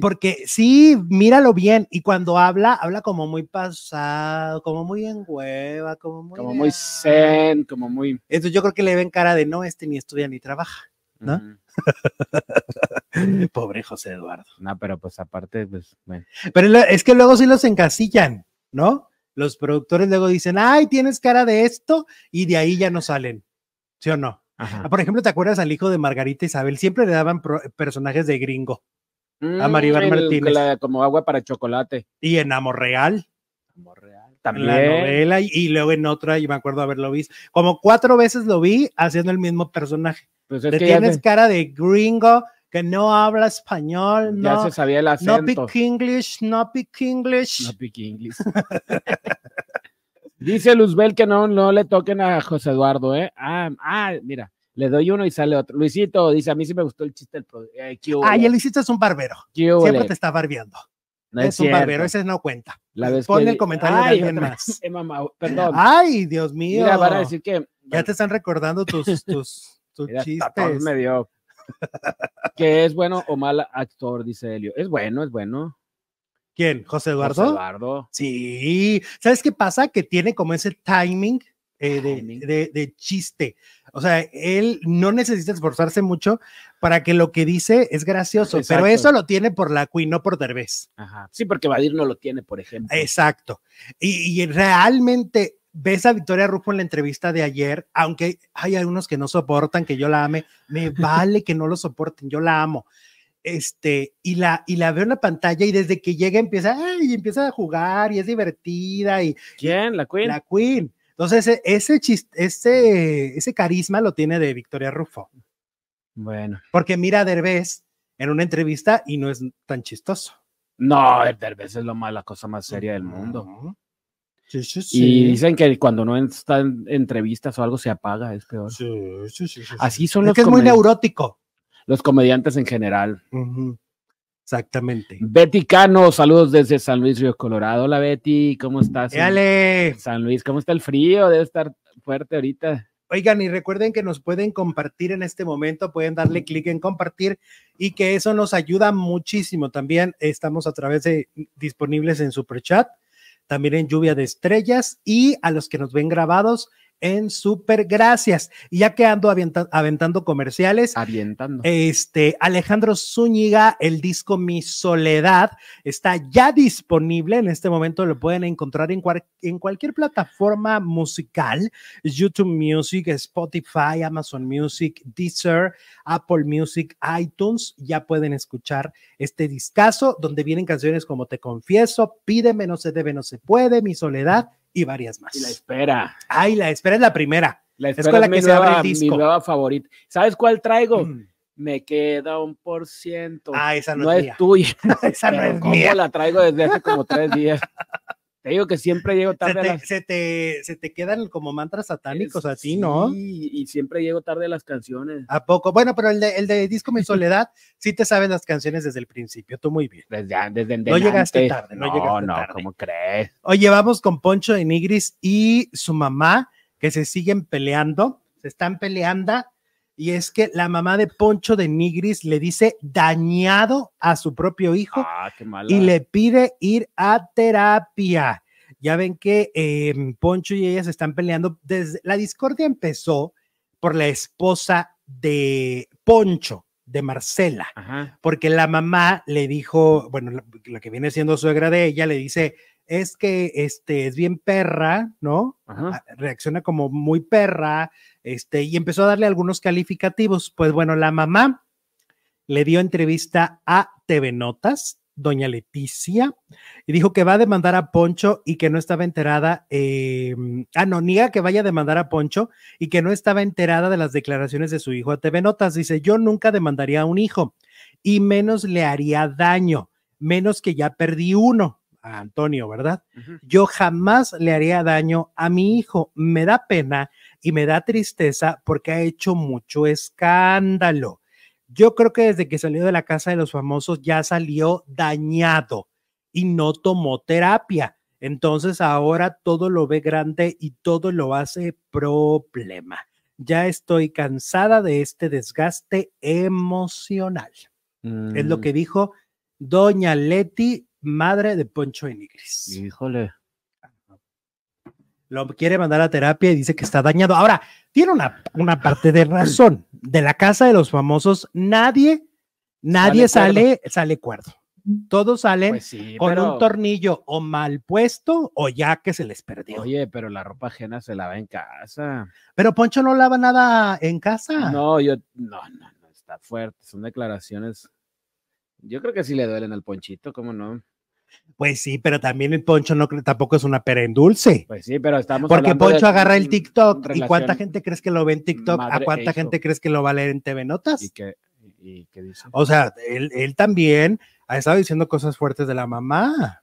Porque sí, míralo bien. Y cuando habla, habla como muy pasado, como muy en hueva, como muy. Como muy zen, como muy. Entonces yo creo que le ven cara de no, este ni estudia ni trabaja, ¿no? Pobre José Eduardo. No, pero pues aparte, pues, bueno. Pero es que luego sí los encasillan, ¿no? Los productores luego dicen, ay, tienes cara de esto, y de ahí ya no salen. ¿Sí o no? Por ejemplo, ¿te acuerdas al hijo de Margarita Isabel? Siempre le daban personajes de gringo a Maribel Mm, el- Martínez. como agua para chocolate. Y en Amor Real, Amor real. También. la novela, y, y luego en otra, y me acuerdo haberlo visto. Como cuatro veces lo vi haciendo el mismo personaje. Pues es Te que tienes cara de gringo que no habla español, ya no, se sabía el no acento. pick English, no pick English. No pique inglés. Dice Luzbel que no, no le toquen a José Eduardo, ¿eh? Ah, ah, mira, le doy uno y sale otro. Luisito dice, a mí sí me gustó el chiste del eh, ¿qué hubo? Ay, el Luisito es un barbero. ¿Qué hubo, Siempre te está barbeando. No es un barbero, ese no cuenta. La vez Pon que el comentario de Ay, alguien otra- más. eh, mamá, perdón. Ay, Dios mío. Mira, van a decir que Ya te están recordando tus, tus, tus Mira, chistes. me dio. que es bueno o mal actor, dice Helio. Es bueno, es bueno. ¿Quién? ¿José Eduardo? José Eduardo. Sí. ¿Sabes qué pasa? Que tiene como ese timing, eh, de, Timing. de- de chiste. O sea, él no necesita esforzarse mucho para que lo que dice es gracioso, Exacto. pero eso lo tiene por la Queen, no por Derbez. Ajá. Sí, porque Vadir no lo tiene, por ejemplo. Exacto. Y, y realmente ves a Victoria Rufo en la entrevista de ayer, aunque hay algunos que no soportan que yo la ame, me vale que no lo soporten, yo la amo. Este, y la, y la veo en la pantalla y desde que llega empieza, ay, y empieza a jugar y es divertida y ¿Quién? ¿La Queen? la Queen. Entonces, ese, ese, chis- ese, ese carisma lo tiene de Victoria Rufo, Bueno. porque mira a Derbez en una entrevista y no es tan chistoso. No, el Derbez es lo más, la cosa más seria del mundo. Ujú. Sí, sí, Y sí. dicen que cuando no está en entrevistas o algo se apaga, es peor. Sí, sí, sí, sí, sí. Así son Es los, que es muy neurótico. los comediantes en general. Exactamente. Betty Cano, saludos desde San Luis Río Colorado. Hola Betty, ¿cómo estás? en Éale. San Luis, ¿cómo está el frío? Debe estar fuerte ahorita. Oigan, y recuerden que nos pueden compartir en este momento, pueden darle clic en compartir y que eso nos ayuda muchísimo. También estamos a través de disponibles en Super Chat, también en Lluvia de Estrellas y a los que nos ven grabados en Super Gracias. Y ya que ando avienta- aventando comerciales, Avientando. Este, Alejandro Zúñiga, el disco Mi Soledad, está ya disponible. En este momento lo pueden encontrar en, cual- en cualquier plataforma musical: YouTube Music, Spotify, Amazon Music, Deezer, Apple Music, iTunes. Ya pueden escuchar este discazo donde vienen canciones como Te Confieso, Pídeme, No se debe, no se puede, Mi Soledad y varias más. y la espera. Ay, la espera es la primera. La Es espera con la es que se abre el nueva, mi disco. nueva favorita. ¿Sabes cuál traigo? Mm. Me queda un por ciento. Ah, esa no, no es es mía. tuya. Esa no Pero es ¿cómo mía. la traigo desde hace como tres días? Te digo que siempre llego se tarde a te, las se, te, se te quedan como mantras satánicos a ti, ¿no? Sí, y siempre llego tarde a las canciones. ¿A poco? Bueno, pero el de, el de Disco Mi Soledad, sí te sabes las canciones desde el principio, tú muy bien. Desde, desde No llegaste tarde, no no, llegaste no, tarde. ¿cómo crees? Oye, vamos con Poncho de Nigris y su mamá, que se siguen peleando, se están peleando, y es que la mamá de Poncho de Nigris le dice dañado a su propio hijo Ah, y le pide ir a terapia. Ya ven que eh, Poncho y ella se están peleando. Desde la discordia empezó por la esposa de Poncho, de Marcela, Ajá. porque la mamá le dijo, bueno, la, la que viene siendo suegra de ella, le dice, es que este es bien perra, ¿no? Ajá. Ah, Reacciona como muy perra, este, y empezó a darle algunos calificativos. Pues bueno, la mamá le dio entrevista a TV Notas, doña Leticia, y dijo que va a demandar a Poncho y que no estaba enterada, eh, ah, no, niega que vaya a demandar a Poncho y que no estaba enterada de las declaraciones de su hijo a TV Notas. Dice, yo nunca demandaría a un hijo y menos le haría daño, menos que ya perdí uno, a Antonio, ¿verdad? Yo jamás le haría daño a mi hijo. Me da pena y me da tristeza porque ha hecho mucho escándalo. Yo creo que desde que salió de la casa de los famosos ya salió dañado y no tomó terapia. Entonces ahora todo lo ve grande y todo lo hace problema. Ya estoy cansada de este desgaste emocional. Es lo Mm, que dijo doña Leti, madre de Poncho Enigris. Híjole. Lo quiere mandar a terapia y dice que está dañado. Ahora, tiene una, una parte de razón. De la casa de los famosos, nadie, nadie sale, sale cuerdo. Todos salen Pues sí, con pero- un tornillo o mal puesto o ya que se les perdió. Oye, pero la ropa ajena se lava en casa. Pero Poncho no lava nada en casa. No, yo, no, no, no, está fuerte. Son declaraciones. Yo creo que sí le duelen al ponchito, ¿cómo no? Pues sí, pero también el Poncho no tampoco es una pera en dulce. Pues sí, pero estamos Porque hablando de Poncho agarra el TikTok y cuánta gente crees que lo ve en TikTok, a e cuánta gente crees que lo va a leer en TV Notas. ¿Y qué, y qué dice? O sea, él, él también ha estado diciendo cosas fuertes de la mamá.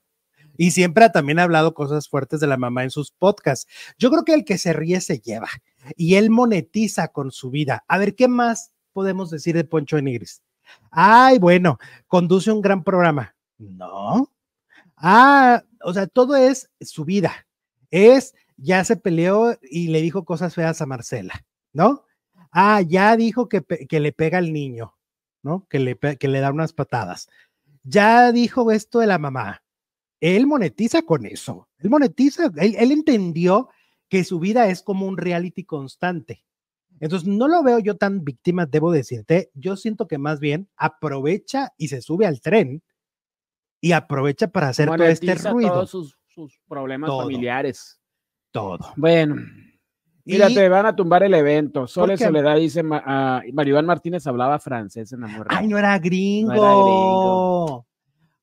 Y siempre ha también hablado cosas fuertes de la mamá en sus podcasts. Yo creo que el que se ríe se lleva. Y él monetiza con su vida. A ver, ¿qué más podemos decir de Poncho Enigris? Ay, bueno, conduce un gran programa. No. Ah, o sea, todo es su vida. Es, ya se peleó y le dijo cosas feas a Marcela, ¿no? Ah, ya dijo que, que le pega al niño. ¿no? Que le, que le da unas patadas. Ya dijo esto de la mamá. Él monetiza con eso. Él monetiza. Él, él entendió que su vida es como un reality constante. Entonces, no lo veo yo tan víctima, debo decirte. Yo siento que más bien aprovecha y se sube al tren y aprovecha para hacer todo este ruido. todos sus, sus problemas Todo. familiares. Todo. Bueno, mira, te van a tumbar el evento. Sole? Soledad dice, Maribán Martínez hablaba francés en Amor. Ay, no era gringo. gringo.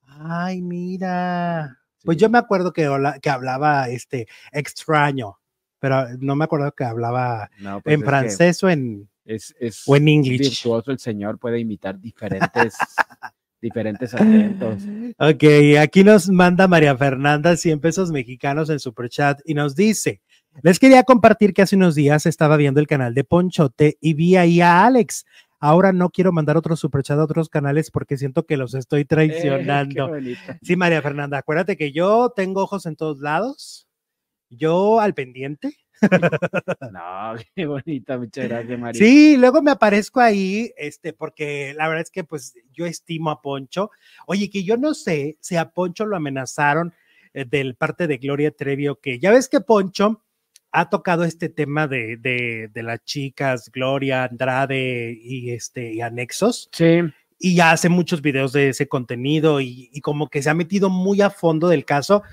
Ay, mira. Pues yo me acuerdo que, hablaba este extraño, pero no me acuerdo que hablaba No, pues en francés o en, Es, es o en English. virtuoso el señor, puede imitar diferentes, diferentes acentos. Ok, aquí nos manda María Fernanda 100 pesos mexicanos en super chat y nos dice, les quería compartir que hace unos días estaba viendo el canal de Ponchote y vi ahí a Alex. Ahora no quiero mandar otro super chat a otros canales porque siento que los estoy Eh, traicionando. Sí, María Fernanda, acuérdate que yo tengo ojos en todos lados, yo al pendiente. No, qué bonita, muchas gracias, María. Sí, luego me aparezco ahí, este, porque la verdad es que pues yo estimo a Poncho. Oye, que yo no sé si a Poncho lo amenazaron eh, del parte de Gloria Trevi o que ya ves que Poncho ha tocado este tema de, de, de las chicas, Gloria, Andrade y este y anexos Sí, y ya hace muchos videos de ese contenido y, y como que se ha metido muy a fondo del caso.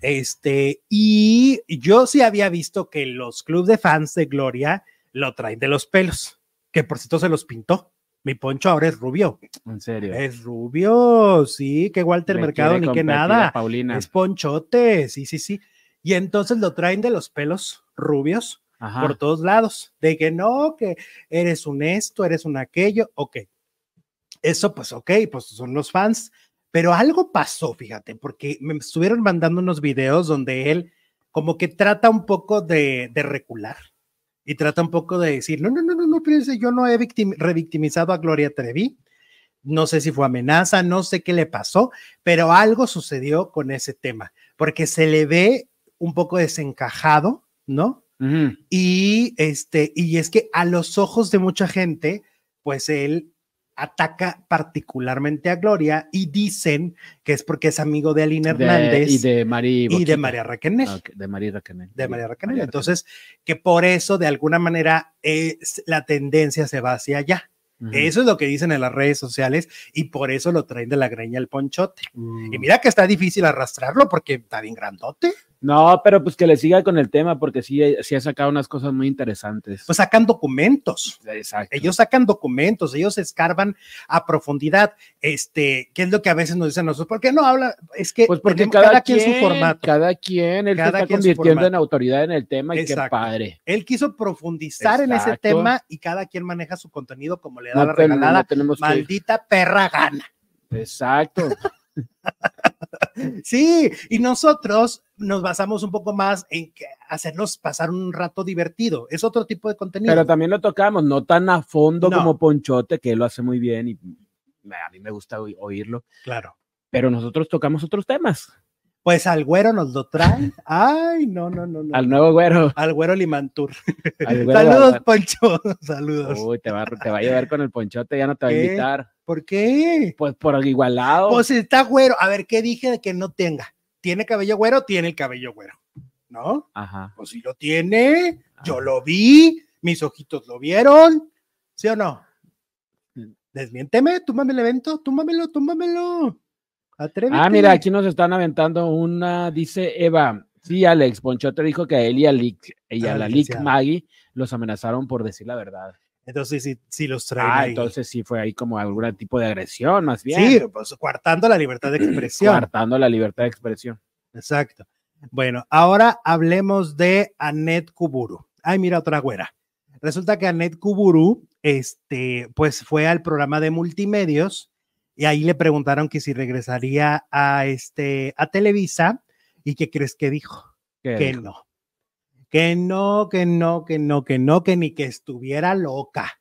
Este, y yo sí había visto que los clubes de fans de Gloria lo traen de los pelos, que por cierto se los pintó. Mi poncho ahora es rubio. en serio. Es rubio, sí, que Walter Le Mercado ni que nada. Paulina. Es ponchote, sí, sí, sí. Y entonces lo traen de los pelos rubios Ajá. por todos lados, de que no, que eres un esto, eres un aquello, ok. Eso pues ok, pues son los fans, pero algo pasó, fíjate, porque me estuvieron mandando unos videos donde él como que trata un poco de, de recular y trata un poco de decir, no, no, no, no, no, fíjense, yo no he victim- revictimizado a Gloria Trevi, no sé si fue amenaza, no sé qué le pasó, pero algo sucedió con ese tema, porque se le ve un poco desencajado, ¿no? Ujú. Y este, y es que a los ojos de mucha gente, pues él ataca particularmente a Gloria y dicen que es porque es amigo de Aline De- Hernández y de Mari y de. María Raquenel. De María Raquenel. De María Raquenel. María Entonces, que por eso de alguna manera es, la tendencia se va hacia allá. Eso es lo que dicen en las redes sociales y por eso lo traen de la greña el ponchote. Mm. Y mira que está difícil arrastrarlo porque está bien grandote. No, pero pues que le siga con el tema porque sí, sí ha sacado unas cosas muy interesantes. Pues sacan documentos. Exacto. Ellos sacan documentos, ellos escarban a profundidad. Este, ¿qué es lo que a veces nos dicen nosotros? ¿Por qué no habla? Es que Pues porque cada, quien, quien, su formato. Cada quien, él se Cada está quien convirtiendo en autoridad en el tema y Exacto. qué padre. Él quiso profundizar en ese tema y cada quien maneja su contenido como le da No, la regalada. no tenemos que- Maldita perra gana. Exacto. Sí, y nosotros nos basamos un poco más en que hacernos pasar un rato divertido. Es otro tipo de contenido. Pero también lo tocamos, no tan a fondo No. como Ponchote, que él lo hace muy bien y a mí me gusta oí- oírlo. claro. Pero nosotros tocamos otros temas. Pues al güero nos lo traen. Ay, no, no, no. no. Al nuevo güero. Al güero Limantur. Saludos, Poncho. Saludos. Uy, te va, te va a llevar con el ponchote, ya no te va a invitar. ¿Por qué? Pues por igualado. Pues está güero. A ver, ¿qué dije de que no tenga? ¿Tiene cabello güero? Tiene el cabello güero. ¿No? Ajá. Pues si lo tiene, yo lo vi, mis ojitos lo vieron. ¿Sí o no? Mm. Desmiénteme, túmbame el evento, túmbamelo, túmbamelo. Atrévete. Ah, mira, aquí nos están aventando una, dice Eva. Sí, Alex, Ponchote dijo que a él y a, y a la Lick Maggie los amenazaron por decir la verdad. Entonces sí, sí los traen. Ah, entonces sí fue ahí como algún tipo de agresión, más bien. Sí, pues coartando la libertad de expresión. Coartando la libertad de expresión. Exacto. Bueno, ahora hablemos de Anet Kuburu. Ay, mira otra güera. Resulta que Anet Kuburu, este, pues fue al programa de multimedios y ahí le preguntaron que si regresaría a este, a Televisa y qué crees que dijo? que no que no, que no, que no, que no, que ni que estuviera loca,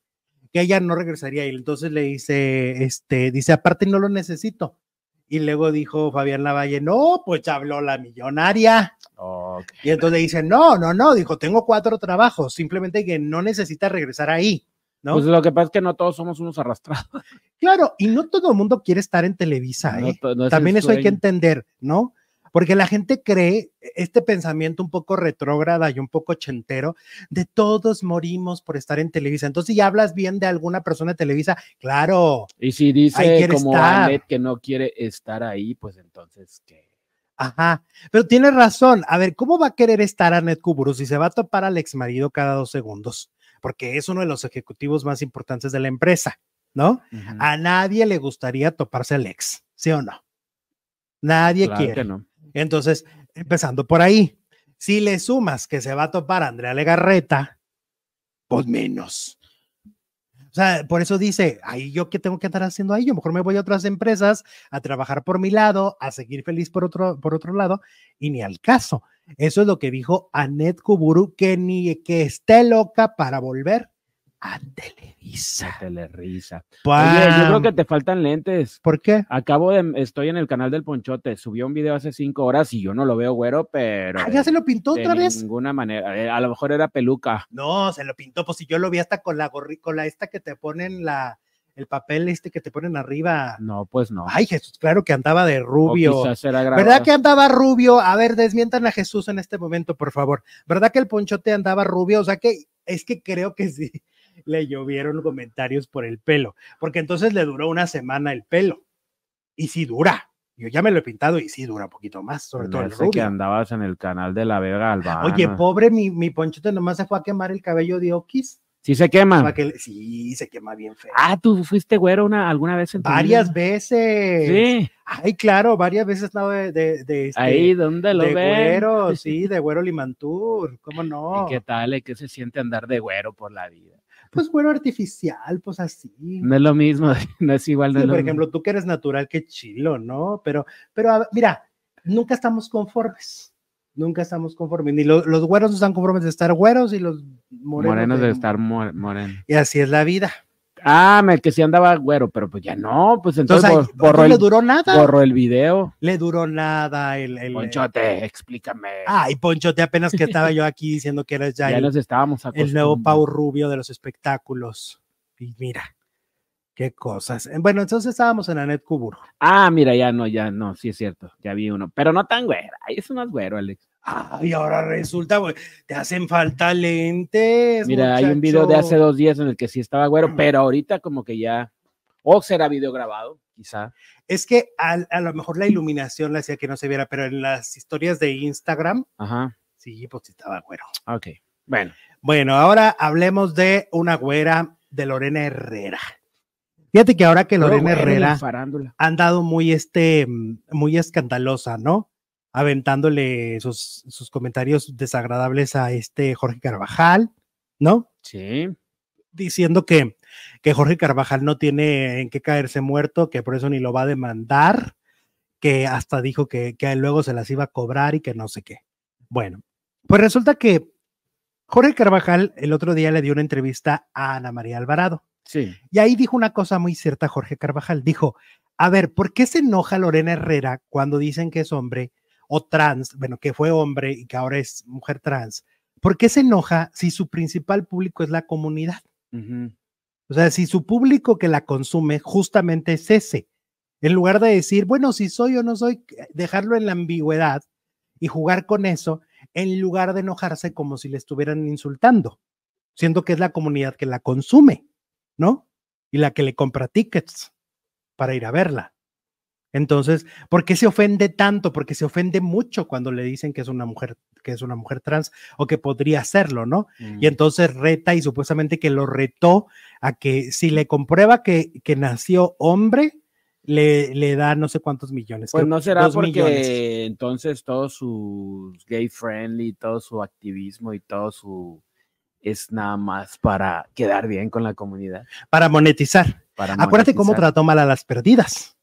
que ella no regresaría. Y entonces le dice, este, dice, aparte no lo necesito. Y luego dijo Fabián Lavalle, no, pues habló la millonaria. Y entonces dice, no, no, no, dijo, tengo cuatro trabajos, simplemente que no necesita regresar ahí. ¿No? Pues lo que pasa es que no todos somos unos arrastrados. Claro, y no todo el mundo quiere estar en Televisa, ¿eh? También eso hay que entender, ¿no? porque la gente cree este pensamiento un poco retrógrada y un poco chentero de todos morimos por estar en Televisa. Entonces, si hablas bien de alguna persona de Televisa, claro. Y si dice como Anet que no quiere estar ahí, pues entonces, ¿qué? Ajá, pero tiene razón. A ver, ¿cómo va a querer estar Anet Kuburu si se va a topar al ex marido cada dos segundos? Porque es uno de los ejecutivos más importantes de la empresa, ¿no? A nadie le gustaría toparse al ex, ¿sí o no? Nadie quiere. no. Entonces, empezando por ahí, si le sumas que se va a topar Andrea Legarreta, pues menos. O sea, por eso dice, ahí yo qué tengo que estar haciendo ahí, yo mejor me voy a otras empresas a trabajar por mi lado, a seguir feliz por otro, por otro lado, y ni al caso. Eso es lo que dijo Anet Kuburu, que ni que esté loca para volver a Televisa. A Telerisa. Oye, yo creo que te faltan lentes. ¿Por qué? Acabo de, estoy en el canal del Ponchote, subió un video hace cinco horas y yo no lo veo güero, pero. Ah, ya se lo pintó otra vez. De ninguna manera, eh, a lo mejor era peluca. No, se lo pintó, pues si yo lo vi hasta con la gorrícola esta que te ponen la, el papel este que te ponen arriba. No, pues no. Ay, Jesús, claro que andaba de rubio. ¿Verdad que andaba rubio? A ver, desmientan a Jesús en este momento, por favor. ¿Verdad que el ponchote andaba rubio? O sea que es que creo que sí le llovieron comentarios por el pelo, porque entonces le duró una semana el pelo. Y sí dura. Yo ya me lo he pintado y sí dura un poquito más, sobre todo el rubio. que andabas en el canal de La Vega Albana. Oye, pobre mi, mi ponchote nomás se fue a quemar el cabello de Oquis. Sí se quema. sí, se quema bien feo. Ah, tú fuiste güero una, alguna vez en Varias veces. Sí. Ay, claro, varias veces no de, de, de este, Ahí, ¿dónde lo de güero, sí, de güero Limantur, ¿cómo no? ¿Y qué tal? ¿Qué se siente andar de güero por la vida? pues bueno artificial, pues así. No es lo mismo, no es igual. de por ejemplo, tú que eres natural, qué chilo, ¿no? Pero, pero mira, nunca estamos conformes. Nunca estamos conformes. Ni los, los güeros están conformes de estar güeros y los morenos, morenos de, estar morenos. Y así es la vida. Ah, me que sí andaba güero, pero pues ya no, pues entonces, borró el, le duró nada. Borró el video. Le duró nada el, el Ponchote, explícame. Ay, Ponchote, apenas que estaba yo aquí diciendo que eres ya, ya el, nos estábamos el nuevo Pau Rubio de los espectáculos. Y mira, qué cosas. Bueno, entonces estábamos en Anet Kubur. Ah, mira, ya no, ya no, sí es cierto, ya vi uno, pero no tan güero. Ahí es más güero, Alex. Ay, ahora resulta, güey, te hacen falta lentes. Mira, hay un video de hace dos días en el que sí estaba güero, pero ahorita como que ya, o será video grabado, quizá. Es que a, lo mejor la iluminación le hacía que no se viera, pero en las historias de Instagram, Ajá. sí, pues estaba güero. Ok, bueno. Bueno, ahora hablemos de una güera de Lorena Herrera. Fíjate que ahora que Lorena Herrera ha andado muy, este, muy escandalosa, ¿no? aventándole sus, sus comentarios desagradables a este Jorge Carvajal, ¿no? Sí. Diciendo que, que Jorge Carvajal no tiene en qué caerse muerto, que por eso ni lo va a demandar, que hasta dijo que, que luego se las iba a cobrar y que no sé qué. Bueno, pues resulta que Jorge Carvajal el otro día le dio una entrevista a Ana María Alvarado. Sí. Y ahí dijo una cosa muy cierta Jorge Carvajal. Dijo, a ver, ¿por qué se enoja Lorena Herrera cuando dicen que es hombre o trans, bueno, que fue hombre y que ahora es mujer trans, ¿por qué se enoja si su principal público es la comunidad? O sea, si su público que la consume justamente es ese, en lugar de decir, bueno, si soy o no soy, dejarlo en la ambigüedad y jugar con eso, en lugar de enojarse como si le estuvieran insultando, siendo que es la comunidad que la consume, ¿no? Y la que le compra tickets para ir a verla. Entonces, ¿por qué se ofende tanto? Porque se ofende mucho cuando le dicen que es una mujer, que es una mujer trans o que podría serlo, ¿no? Y mm. entonces reta y supuestamente que lo retó a que si le comprueba que, que nació hombre, le, le da no sé cuántos millones. Pues no será porque entonces todo su gay friendly, todo su activismo y todo su es nada más para quedar bien con la comunidad. Para monetizar. Acuérdate cómo trató mal a las perdidas.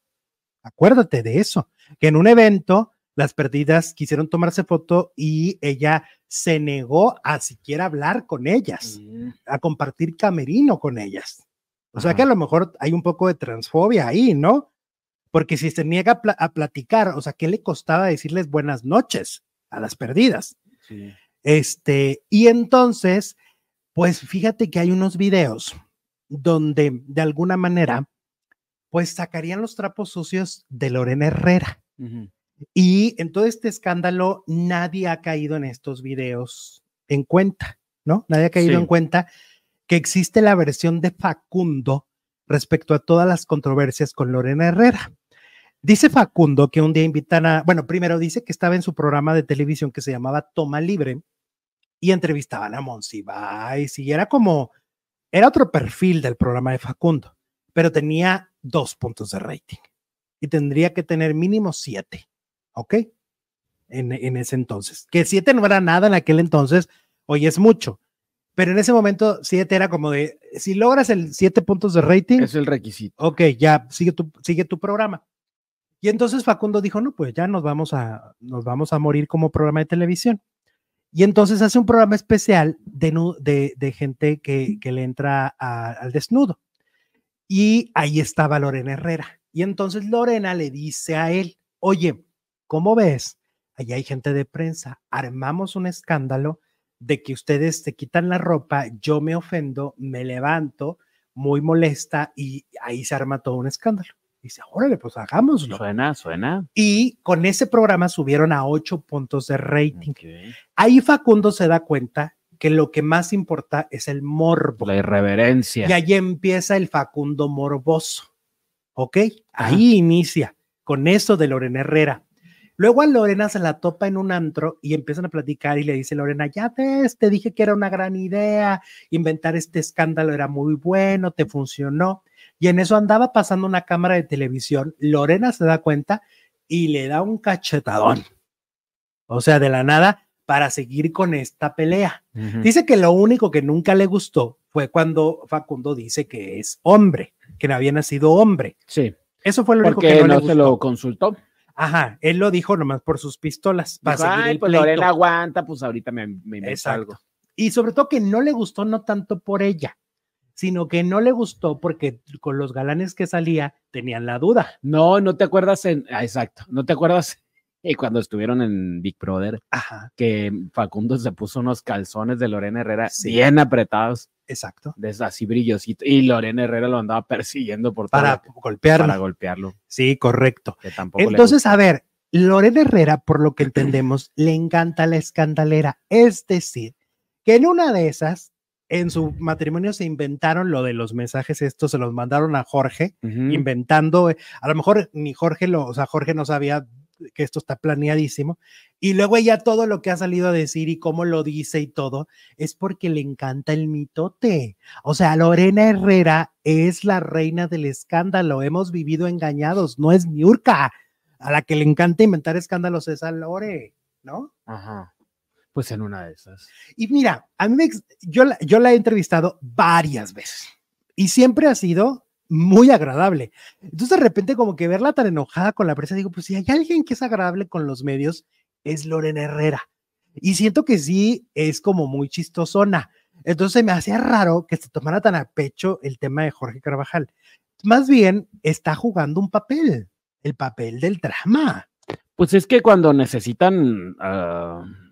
Acuérdate de eso, que en un evento las perdidas quisieron tomarse foto y ella se negó a siquiera hablar con ellas, mm. a compartir camerino con ellas. O sea que a lo mejor hay un poco de transfobia ahí, ¿no? Porque si se niega a, platicar, o sea, ¿qué le costaba decirles buenas noches a las perdidas? Este, y entonces, pues fíjate que hay unos videos donde de alguna manera, pues sacarían los trapos sucios de Lorena Herrera. Y en todo este escándalo, nadie ha caído en estos videos en cuenta, ¿no? Nadie ha caído en cuenta que existe la versión de Facundo respecto a todas las controversias con Lorena Herrera. Dice Facundo que un día invitan a, bueno, primero dice que estaba en su programa de televisión que se llamaba Toma Libre y entrevistaban a Monsiváis y era como, era otro perfil del programa de Facundo, pero tenía dos puntos de rating y tendría que tener mínimo siete, ¿ok? En, en ese entonces, que siete no era nada en aquel entonces, hoy es mucho, pero en ese momento siete era como de, si logras el siete puntos de rating. Es el requisito. Ok, ya sigue tu, sigue tu programa. Y entonces Facundo dijo, no, pues ya nos vamos a, nos vamos a morir como programa de televisión. Y entonces hace un programa especial de, gente que, le entra al desnudo. Y ahí estaba Lorena Herrera. Y entonces Lorena le dice a él, oye, ¿cómo ves? Allá hay gente de prensa, armamos un escándalo de que ustedes se quitan la ropa, yo me ofendo, me levanto muy molesta y ahí se arma todo un escándalo. Dice, órale, pues hagámoslo. Suena, suena. Y con ese programa subieron a ocho puntos de rating. Ahí Facundo se da cuenta que lo que más importa es el morbo. La irreverencia. Y ahí empieza el Facundo morboso. ¿Ok? Ahí inicia con eso de Lorena Herrera. Luego a Lorena se la topa en un antro y empiezan a platicar y le dice Lorena, ya ves, te dije que era una gran idea, inventar este escándalo era muy bueno, te funcionó y en eso andaba pasando una cámara de televisión. Lorena se da cuenta y le da un cachetadón. O sea, de la nada para seguir con esta pelea. Dice que lo único que nunca le gustó fue cuando Facundo dice que es hombre, que no había nacido hombre. Sí. Eso fue lo único que no, se lo consultó. Ajá, él lo dijo nomás por sus pistolas. Para Ay, pues Lorena aguanta, pues ahorita me, me algo. Y sobre todo que no le gustó no tanto por ella, sino que no le gustó porque con los galanes que salía tenían la duda. No, no te acuerdas en, ah, exacto, no te acuerdas cuando estuvieron en Big Brother, que Facundo se puso unos calzones de Lorena Herrera bien apretados. Exacto. De así brillosito. Y Lorena Herrera lo andaba persiguiendo por para golpearlo. Para golpearlo. Sí, correcto. Entonces, a ver, Lorena Herrera, por lo que entendemos, le encanta la escandalera. Es decir, que en una de esas en su matrimonio se inventaron lo de los mensajes estos, se los mandaron a Jorge, inventando, eh, a lo mejor ni Jorge lo, o sea, Jorge no sabía que esto está planeadísimo, y luego ella todo lo que ha salido a decir y cómo lo dice y todo, es porque le encanta el mitote. O sea, Lorena Herrera es la reina del escándalo, hemos vivido engañados, no es Niurka, a la que le encanta inventar escándalos es a Lore, ¿no? Ajá. Pues en una de esas. Y mira, a mí yo, yo la he entrevistado varias veces y siempre ha sido muy agradable. Entonces de repente como que verla tan enojada con la prensa, digo, pues si hay alguien que es agradable con los medios, es Lorena Herrera. Y siento que sí es como muy chistosona. Entonces me hacía raro que se tomara tan a pecho el tema de Jorge Carvajal. Más bien está jugando un papel, el papel del drama. Pues es que cuando necesitan uh,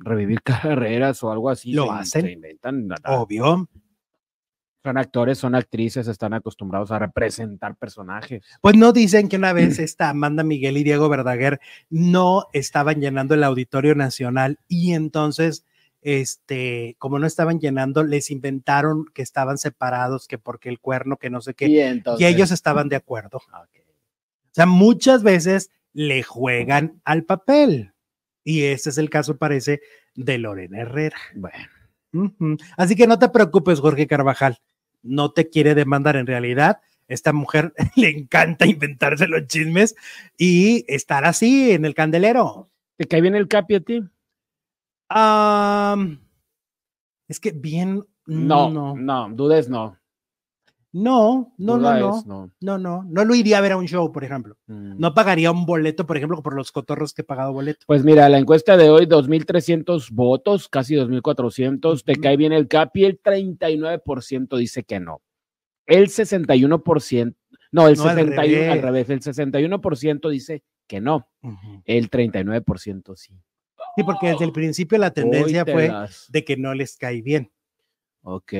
revivir carreras o algo así, lo se, hacen. se inventan. Obvio. Son actores, son actrices, están acostumbrados a representar personajes. Pues no dicen que una vez esta Amanda Miguel y Diego Verdaguer no estaban llenando el Auditorio Nacional y entonces, este, como no estaban llenando, les inventaron que estaban separados, que porque el cuerno, que no sé qué, Y, ellos estaban de acuerdo. O sea, muchas veces le juegan al papel. Y este es el caso, parece, de Lorena Herrera. Bueno. Así que no te preocupes, Jorge Carvajal. No te quiere demandar en realidad. Esta mujer le encanta inventarse los chismes y estar así en el candelero. ¿te cae bien el Capi a ti? Es que bien. No, No, no, dudes no. No, no, no, no. es no. No, no, no lo iría a ver a un show, por ejemplo. Mm. No pagaría un boleto, por ejemplo, por los cotorros que he pagado boleto. Pues mira, la encuesta de hoy, 2.300 votos, casi 2.400. ¿Te Ujú. cae bien el Capi? El 39% dice que no. El 61%, no, el No, al 61, al revés. revés, el 61% dice que no. Ujú. El 39% sí. Sí, porque desde el principio la tendencia te fue las- de que no les cae bien. Ok.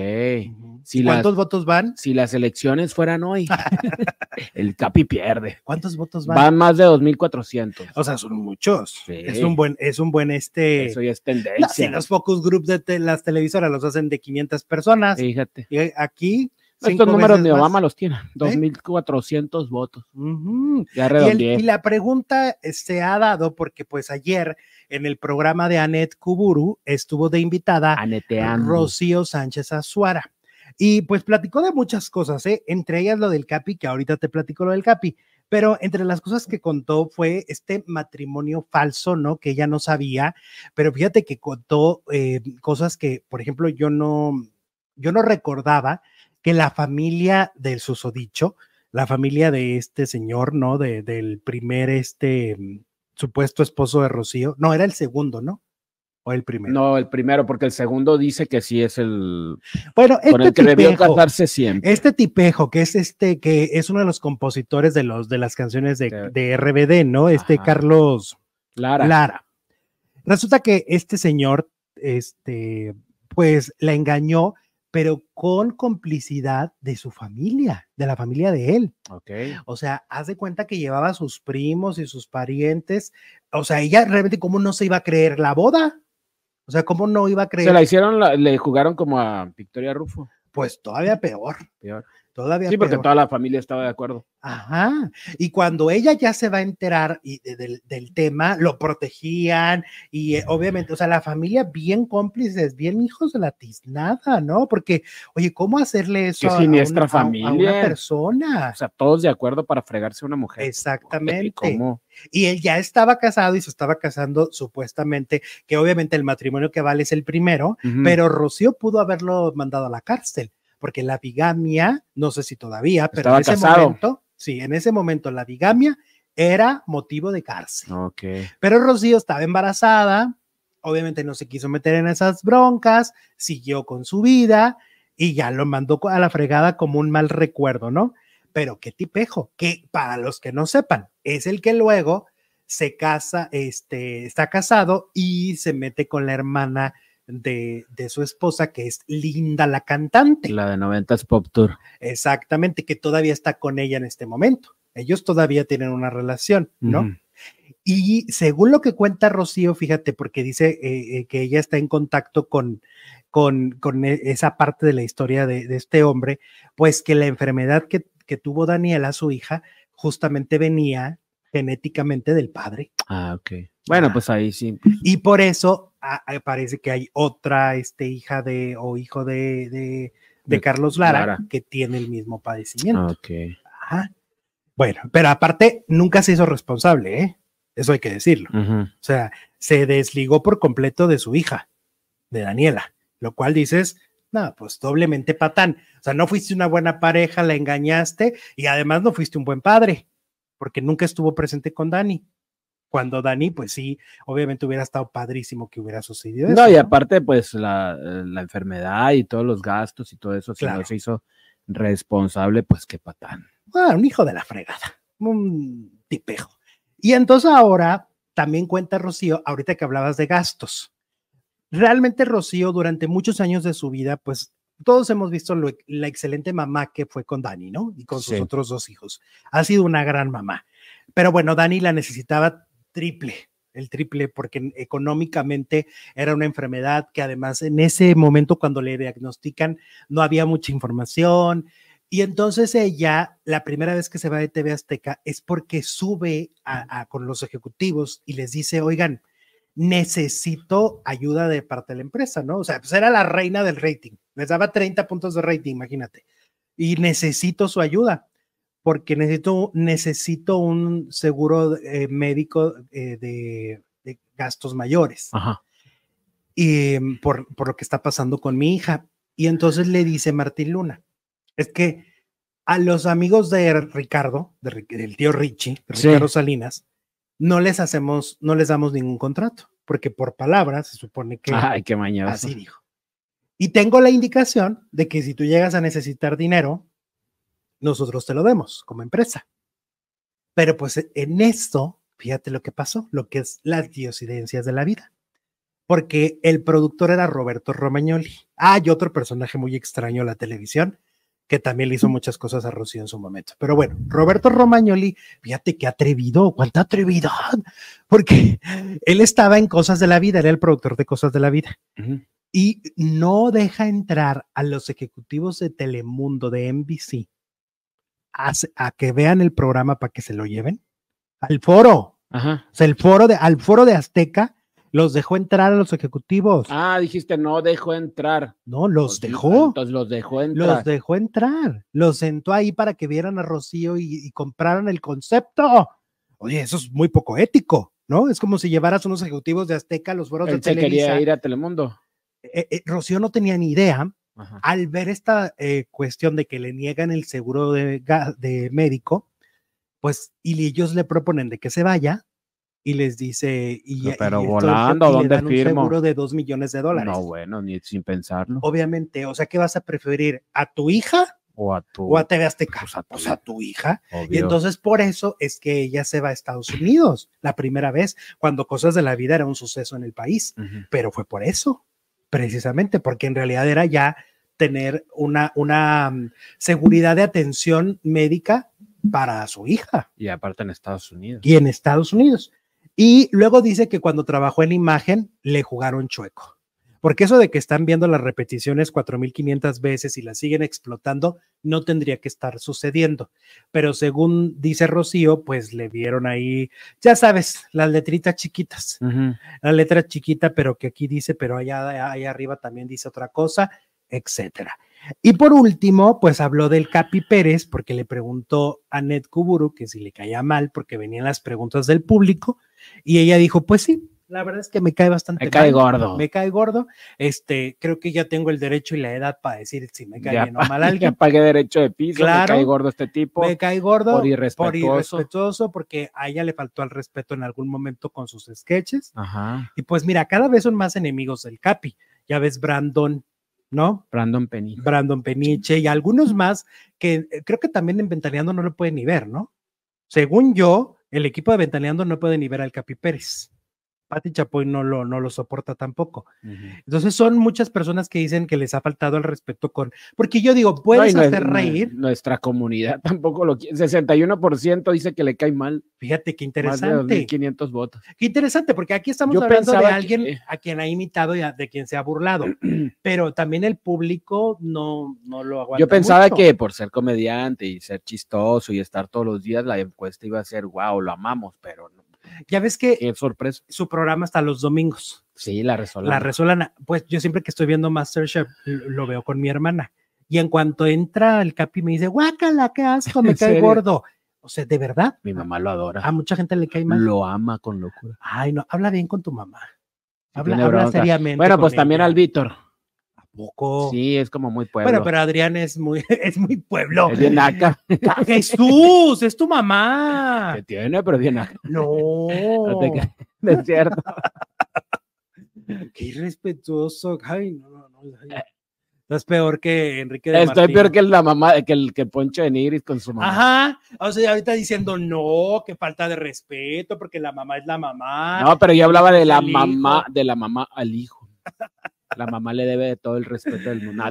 Si ¿Cuántos las- votos van? Si las elecciones fueran hoy, el Capi pierde. ¿Cuántos votos van? Van más de 2.400. O sea, son muchos. Sí. Es un buen, es un buen este. Eso ya es tendencia. si los focus groups de te- las televisoras los hacen de 500 personas. Fíjate. Y aquí. Estos números más. ¿Eh? Obama los tiene. 2.400 votos. Ujú. Ya Y, el- redondeé. y la pregunta eh, se ha dado porque pues ayer en el programa de Anet Kuburu estuvo de invitada Aneteando. Rocío Sánchez Azuara. Y pues platicó de muchas cosas, ¿eh? entre ellas lo del Capi, que ahorita te platico lo del Capi, pero entre las cosas que contó fue este matrimonio falso, ¿no? Que ella no sabía, pero fíjate que contó eh, cosas que, por ejemplo, yo no, yo no recordaba que la familia del susodicho, la familia de este señor, ¿no? De, del primer, este, supuesto esposo de Rocío, no, era el segundo, ¿no? O el primero. No, el primero, porque el segundo dice que sí es el Bueno, con el este que debió casarse siempre. este tipejo, que es este, que es uno de los compositores de los de las canciones de, RBD, ¿no? Este Ajá. Carlos Lara. Lara. Resulta que este señor, este, pues la engañó, pero con complicidad de su familia, de la familia de él. Ok. O sea, haz de cuenta que llevaba a sus primos y sus parientes. O sea, ella realmente, ¿cómo no se iba a creer la boda? O sea, ¿cómo no iba a creer? Se la hicieron, la- le jugaron como a Victoria Rufo. Pues todavía peor, Peor. Todavía Sí, porque peor. toda la familia estaba de acuerdo. Ajá. Y cuando ella ya se va a enterar y de- del, del tema, lo protegían y eh, obviamente, o sea, la familia bien cómplices, bien hijos de la tiznada, ¿no? Porque, oye, ¿cómo hacerle eso a- una, a- a una familia. persona? O sea, todos de acuerdo para fregarse a una mujer. Exactamente. ¿Cómo? Y él ya estaba casado y se estaba casando supuestamente, que obviamente el matrimonio que vale es el primero, pero Rocío pudo haberlo mandado a la cárcel, porque la bigamia, no sé si todavía, pero en ese casado. momento, sí, en ese momento la bigamia era motivo de cárcel. Ok. Pero Rocío estaba embarazada, obviamente no se quiso meter en esas broncas, siguió con su vida y ya lo mandó a la fregada como un mal recuerdo, ¿no? Pero qué tipejo, que para los que no sepan, es el que luego se casa, este, está casado y se mete con la hermana de, de su esposa, que es Linda la cantante. La de 90s Pop Tour. Exactamente, que todavía está con ella en este momento. Ellos todavía tienen una relación, ¿no? Y según lo que cuenta Rocío, fíjate, porque dice eh, eh, que ella está en contacto con, con, con e- esa parte de la historia de, de este hombre, pues que la enfermedad que, que tuvo Daniela, su hija, justamente venía genéticamente del padre. Ah, ok. Bueno, Ah. pues ahí sí. Y por eso parece que hay otra este, hija de o hijo de, de, Carlos Lara, Lara. que tiene el mismo padecimiento. Ajá. Bueno, pero aparte nunca se hizo responsable, ¿eh? Eso hay que decirlo. O sea, se desligó por completo de su hija, de Daniela, lo cual dices, no, pues doblemente patán. O sea, no fuiste una buena pareja, la engañaste y además no fuiste un buen padre, porque nunca estuvo presente con Dani. Cuando Dani, pues sí, obviamente hubiera estado padrísimo que hubiera sucedido eso. No, y aparte, pues la, la enfermedad y todos los gastos y todo eso, si Claro. no se hizo responsable, pues qué patán. Ah, un hijo de la fregada, un tipejo. Y entonces ahora, también cuenta Rocío, ahorita que hablabas de gastos. Realmente Rocío durante muchos años de su vida, pues todos hemos visto la excelente mamá que fue con Dani, ¿no? Y con sus otros dos hijos. Ha sido una gran mamá. Pero bueno, Dani la necesitaba triple, el triple, porque económicamente era una enfermedad que además en ese momento cuando le diagnostican no había mucha información. Y entonces ella, la primera vez que se va de TV Azteca es porque sube con los ejecutivos y les dice, oigan, necesito ayuda de parte de la empresa, ¿no? O sea, pues era la reina del rating, les daba 30 puntos de rating, imagínate, y necesito su ayuda, porque necesito, necesito un seguro eh, médico eh, de, gastos mayores. Ajá. Y mm, por, por lo que está pasando con mi hija. Y entonces le dice Martín Luna, es que a los amigos de Ricardo, del tío Richie, Ricardo Salinas, no les hacemos, no les damos ningún contrato, porque por palabras se supone que Ay, qué mañana. así dijo. Y tengo la indicación de que si tú llegas a necesitar dinero, nosotros te lo demos como empresa. Pero pues en esto, fíjate lo que pasó, lo que es las diosidencias de la vida. Porque el productor era Roberto Romagnoli. Ah, y otro personaje muy extraño en la televisión, que también le hizo muchas cosas a Rocío en su momento. Pero bueno, Roberto Romagnoli, fíjate qué atrevido, cuánta atrevidad, porque él estaba en Cosas de la Vida, era el productor de Cosas de la Vida. Y no deja entrar a los ejecutivos de Telemundo, de NBC, a, a que vean el programa para que se lo lleven al foro. Ajá. O sea, el foro de, al foro de Azteca los dejó entrar a los ejecutivos. Ah, dijiste, no dejó entrar. No, los dejó. Entonces los dejó entrar. Los dejó entrar. Los sentó ahí para que vieran a Rocío y, compraran el concepto. Oye, eso es muy poco ético, ¿no? Es como si llevaras unos ejecutivos de Azteca a los foros de Televisa. quería ir a Telemundo. Eh, eh, Rocío no tenía ni idea. Al ver esta eh, cuestión de que le niegan el seguro de, de médico, pues, y ellos le proponen de que se vaya, y les dice y pero volando dónde dan un seguro de dos millones de dólares. no bueno ni sin pensarlo. Obviamente o sea qué vas a preferir a tu hija o a tu o a TV Azteca pues a tu, o sea, a tu hija. Y entonces por eso es que ella se va a Estados Unidos la primera vez cuando cosas de la vida era un suceso en el país. Pero fue por eso precisamente porque en realidad era ya tener una una mm, seguridad de atención médica para su hija. Y aparte en Estados Unidos. Y en Estados Unidos. Y luego dice que cuando trabajó en imagen le jugaron chueco. Porque eso de que están viendo las repeticiones 4.500 veces y las siguen explotando, no tendría que estar sucediendo. Pero según dice Rocío, pues le vieron ahí, ya sabes, las letritas chiquitas. La letra chiquita, pero que aquí dice, pero allá, allá arriba también dice otra cosa, etcétera. Y por último, pues habló del Capi Pérez, porque le preguntó a Ned Kuburu que si le caía mal, porque venían las preguntas del público, y ella dijo, pues sí, la verdad es que me cae bastante Me cae gordo. Me cae gordo. Este, creo que ya tengo el derecho y la edad para decir si me cae bien o mal alguien. Ya pagué derecho de piso, me cae gordo este tipo. Me cae gordo por irrespetuoso. porque a ella le faltó al respeto en algún momento con sus sketches. Ajá. Y pues mira, cada vez son más enemigos del Capi. Ya ves Brandon, ¿no? Brandon Peniche. Brandon Peniche y algunos más que eh, creo que también en Ventaneando no lo pueden ni ver, ¿no? Según yo, el equipo de Ventaneando no puede ni ver al Capi Pérez. Pati Chapoy no lo, no lo soporta tampoco. Entonces son muchas personas que dicen que les ha faltado el respeto con, porque yo digo, puedes hacer reír. nuestra comunidad tampoco lo quiere, 61% dice que le cae mal. Fíjate qué interesante. 500 votos. Qué interesante, porque aquí estamos hablando de alguien a quien ha imitado y de quien se ha burlado, pero también el público no, no lo aguanta. Yo pensaba que por ser comediante y ser chistoso y estar todos los días, la encuesta iba a ser, wow, lo amamos, pero no ya ves que Qué sorpresa. su programa está los domingos. Sí, la Resolana. La Resolana. Pues yo siempre que estoy viendo Masterchef lo veo con mi hermana. Y en cuanto entra el Capi me dice, guácala, qué asco, me cae gordo. O sea, de verdad. Mi mamá lo adora. A mucha gente le cae mal. Lo ama con locura. Ay, no, habla bien con tu mamá. Habla, habla seriamente. Bueno, pues también al Víctor. Poco. Sí, es como muy pueblo. Bueno, pero Adrián es muy, es muy pueblo. Es bien acá. Jesús, es tu mamá. Que tiene, pero bien acá. No. no te es cierto. Qué irrespetuoso. Ay, no, no, no. Estás peor que Enrique de Estoy peor que la mamá, que el que Poncho de Nigris con su mamá. Ajá. O sea, ahorita diciendo no, que falta de respeto, porque la mamá es la mamá. No, pero yo hablaba de la mamá, de la mamá al hijo. La mamá le debe de todo el respeto del mundo.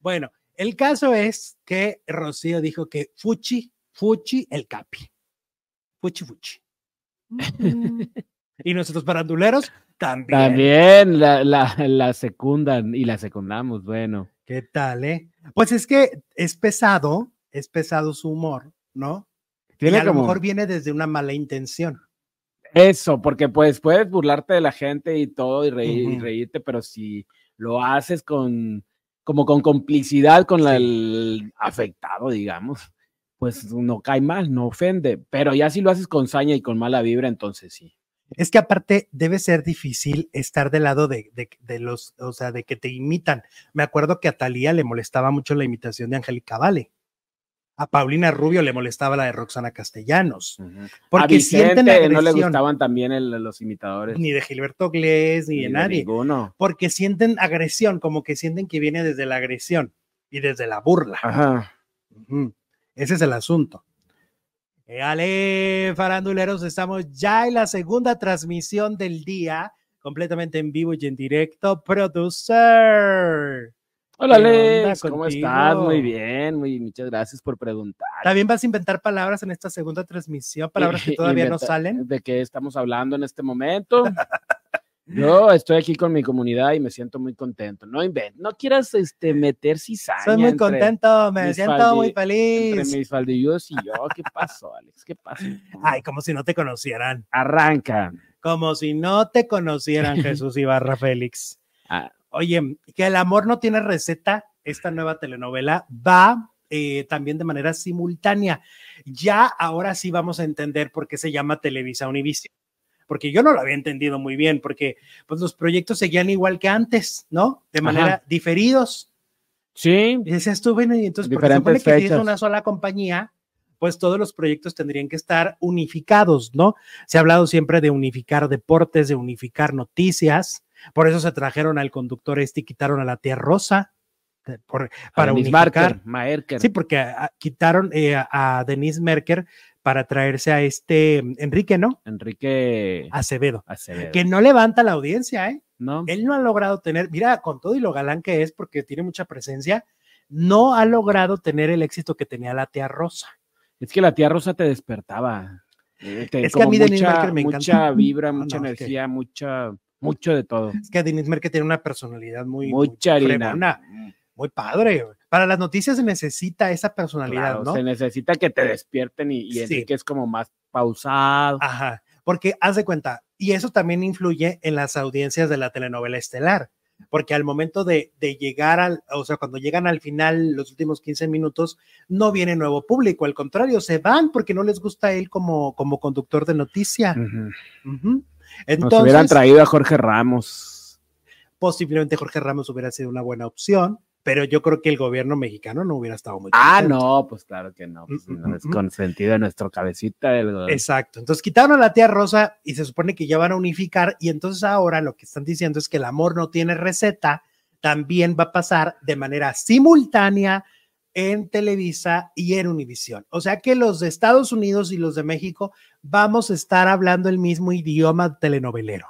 bueno, el caso es que Rocío dijo que Fuchi, Fuchi el Capi. Fuchi, Fuchi. y nosotros paranduleros también. También la, la, la, secundan y la secundamos, bueno. ¿Qué tal, eh? Pues es que es pesado, es pesado su humor, ¿no? y a lo mejor viene desde una mala intención. Eso, porque pues puedes burlarte de la gente y todo y, reírte, pero si lo haces con como con complicidad con el afectado, digamos, pues no cae mal, no ofende, pero ya si lo haces con saña y con mala vibra, entonces sí. Es que aparte debe ser difícil estar del lado de, los, o sea, de que te imitan. Me acuerdo que a Talía le molestaba mucho la imitación de Angélica Vale. A Paulina Rubio le molestaba la de Roxana Castellanos. Porque a sienten agresión. no le gustaban también los imitadores. Ni de Gilberto Glés, ni, de nadie. Ninguno. Porque sienten agresión, como que sienten que viene desde la agresión y desde la burla. Ajá. Ese es el asunto. Ale, faranduleros, estamos ya en la segunda transmisión del día, completamente en vivo y en directo. Producer. Hola, Alex, ¿cómo estás? Muy bien, muy, muchas gracias por preguntar. También vas a inventar palabras en esta segunda transmisión, palabras que todavía no salen. ¿De qué estamos hablando en este momento? Yo estoy aquí con mi comunidad y me siento muy contento. No invent, no quieras este, meter cizaña. Soy muy contento, me siento muy feliz. Entre mis faldillos y yo, ¿qué pasó, Alex? ¿Qué pasó? Ay, como si no te conocieran. Arranca. Como si no te conocieran, Jesús Ibarra Félix. Ah. Oye, que el amor no tiene receta, esta nueva telenovela va eh, también de manera simultánea. Ya ahora sí vamos a entender por qué se llama Televisa Univision porque yo no lo había entendido muy bien, porque pues los proyectos seguían igual que antes, ¿no? De manera diferidos. Sí. Y decías tú, bueno, y entonces, porque supone que si es una sola compañía, pues todos los proyectos tendrían que estar unificados, ¿no? Se ha hablado siempre de unificar deportes, de unificar noticias, por eso se trajeron al conductor este y quitaron a la tía Rosa. para unificar. Merker. Sí, porque ah, quitaron eh, a Denise Merker para traerse a este Enrique, ¿no? Enrique Acevedo, que no levanta la audiencia, ¿eh? No. Él no ha logrado tener, mira, con todo y lo galán que es, porque tiene mucha presencia, no ha logrado tener el éxito que tenía la tía Rosa. Es que la tía Rosa te despertaba. Eh, es que a mí Denise Merker me encanta. Mucha vibra, mucha energía, mucha, mucho de todo. Es que Denise Merker tiene una personalidad muy, mucha harina. muy padre. Para las noticias se necesita esa personalidad, ¿no? Se necesita que te despierten y, y que es como más pausado. Ajá, porque haz de cuenta, y eso también influye en las audiencias de la telenovela estelar, porque al momento de, llegar al, o sea, cuando llegan al final, los últimos 15 minutos, no viene nuevo público, al contrario, se van porque no les gusta él como, como conductor de noticia. Entonces, Nos hubieran traído a Jorge Ramos. Posiblemente Jorge Ramos hubiera sido una buena opción pero yo creo que el gobierno mexicano no hubiera estado muy Ah, no, pues claro que no, pues, no es consentido de nuestro cabecita. Exacto, entonces quitaron a la tía Rosa y se supone que ya van a unificar y entonces ahora lo que están diciendo es que el amor no tiene receta, también va a pasar de manera simultánea en Televisa y en Univisión. O sea que los de Estados Unidos y los de México vamos a estar hablando el mismo idioma telenovelero.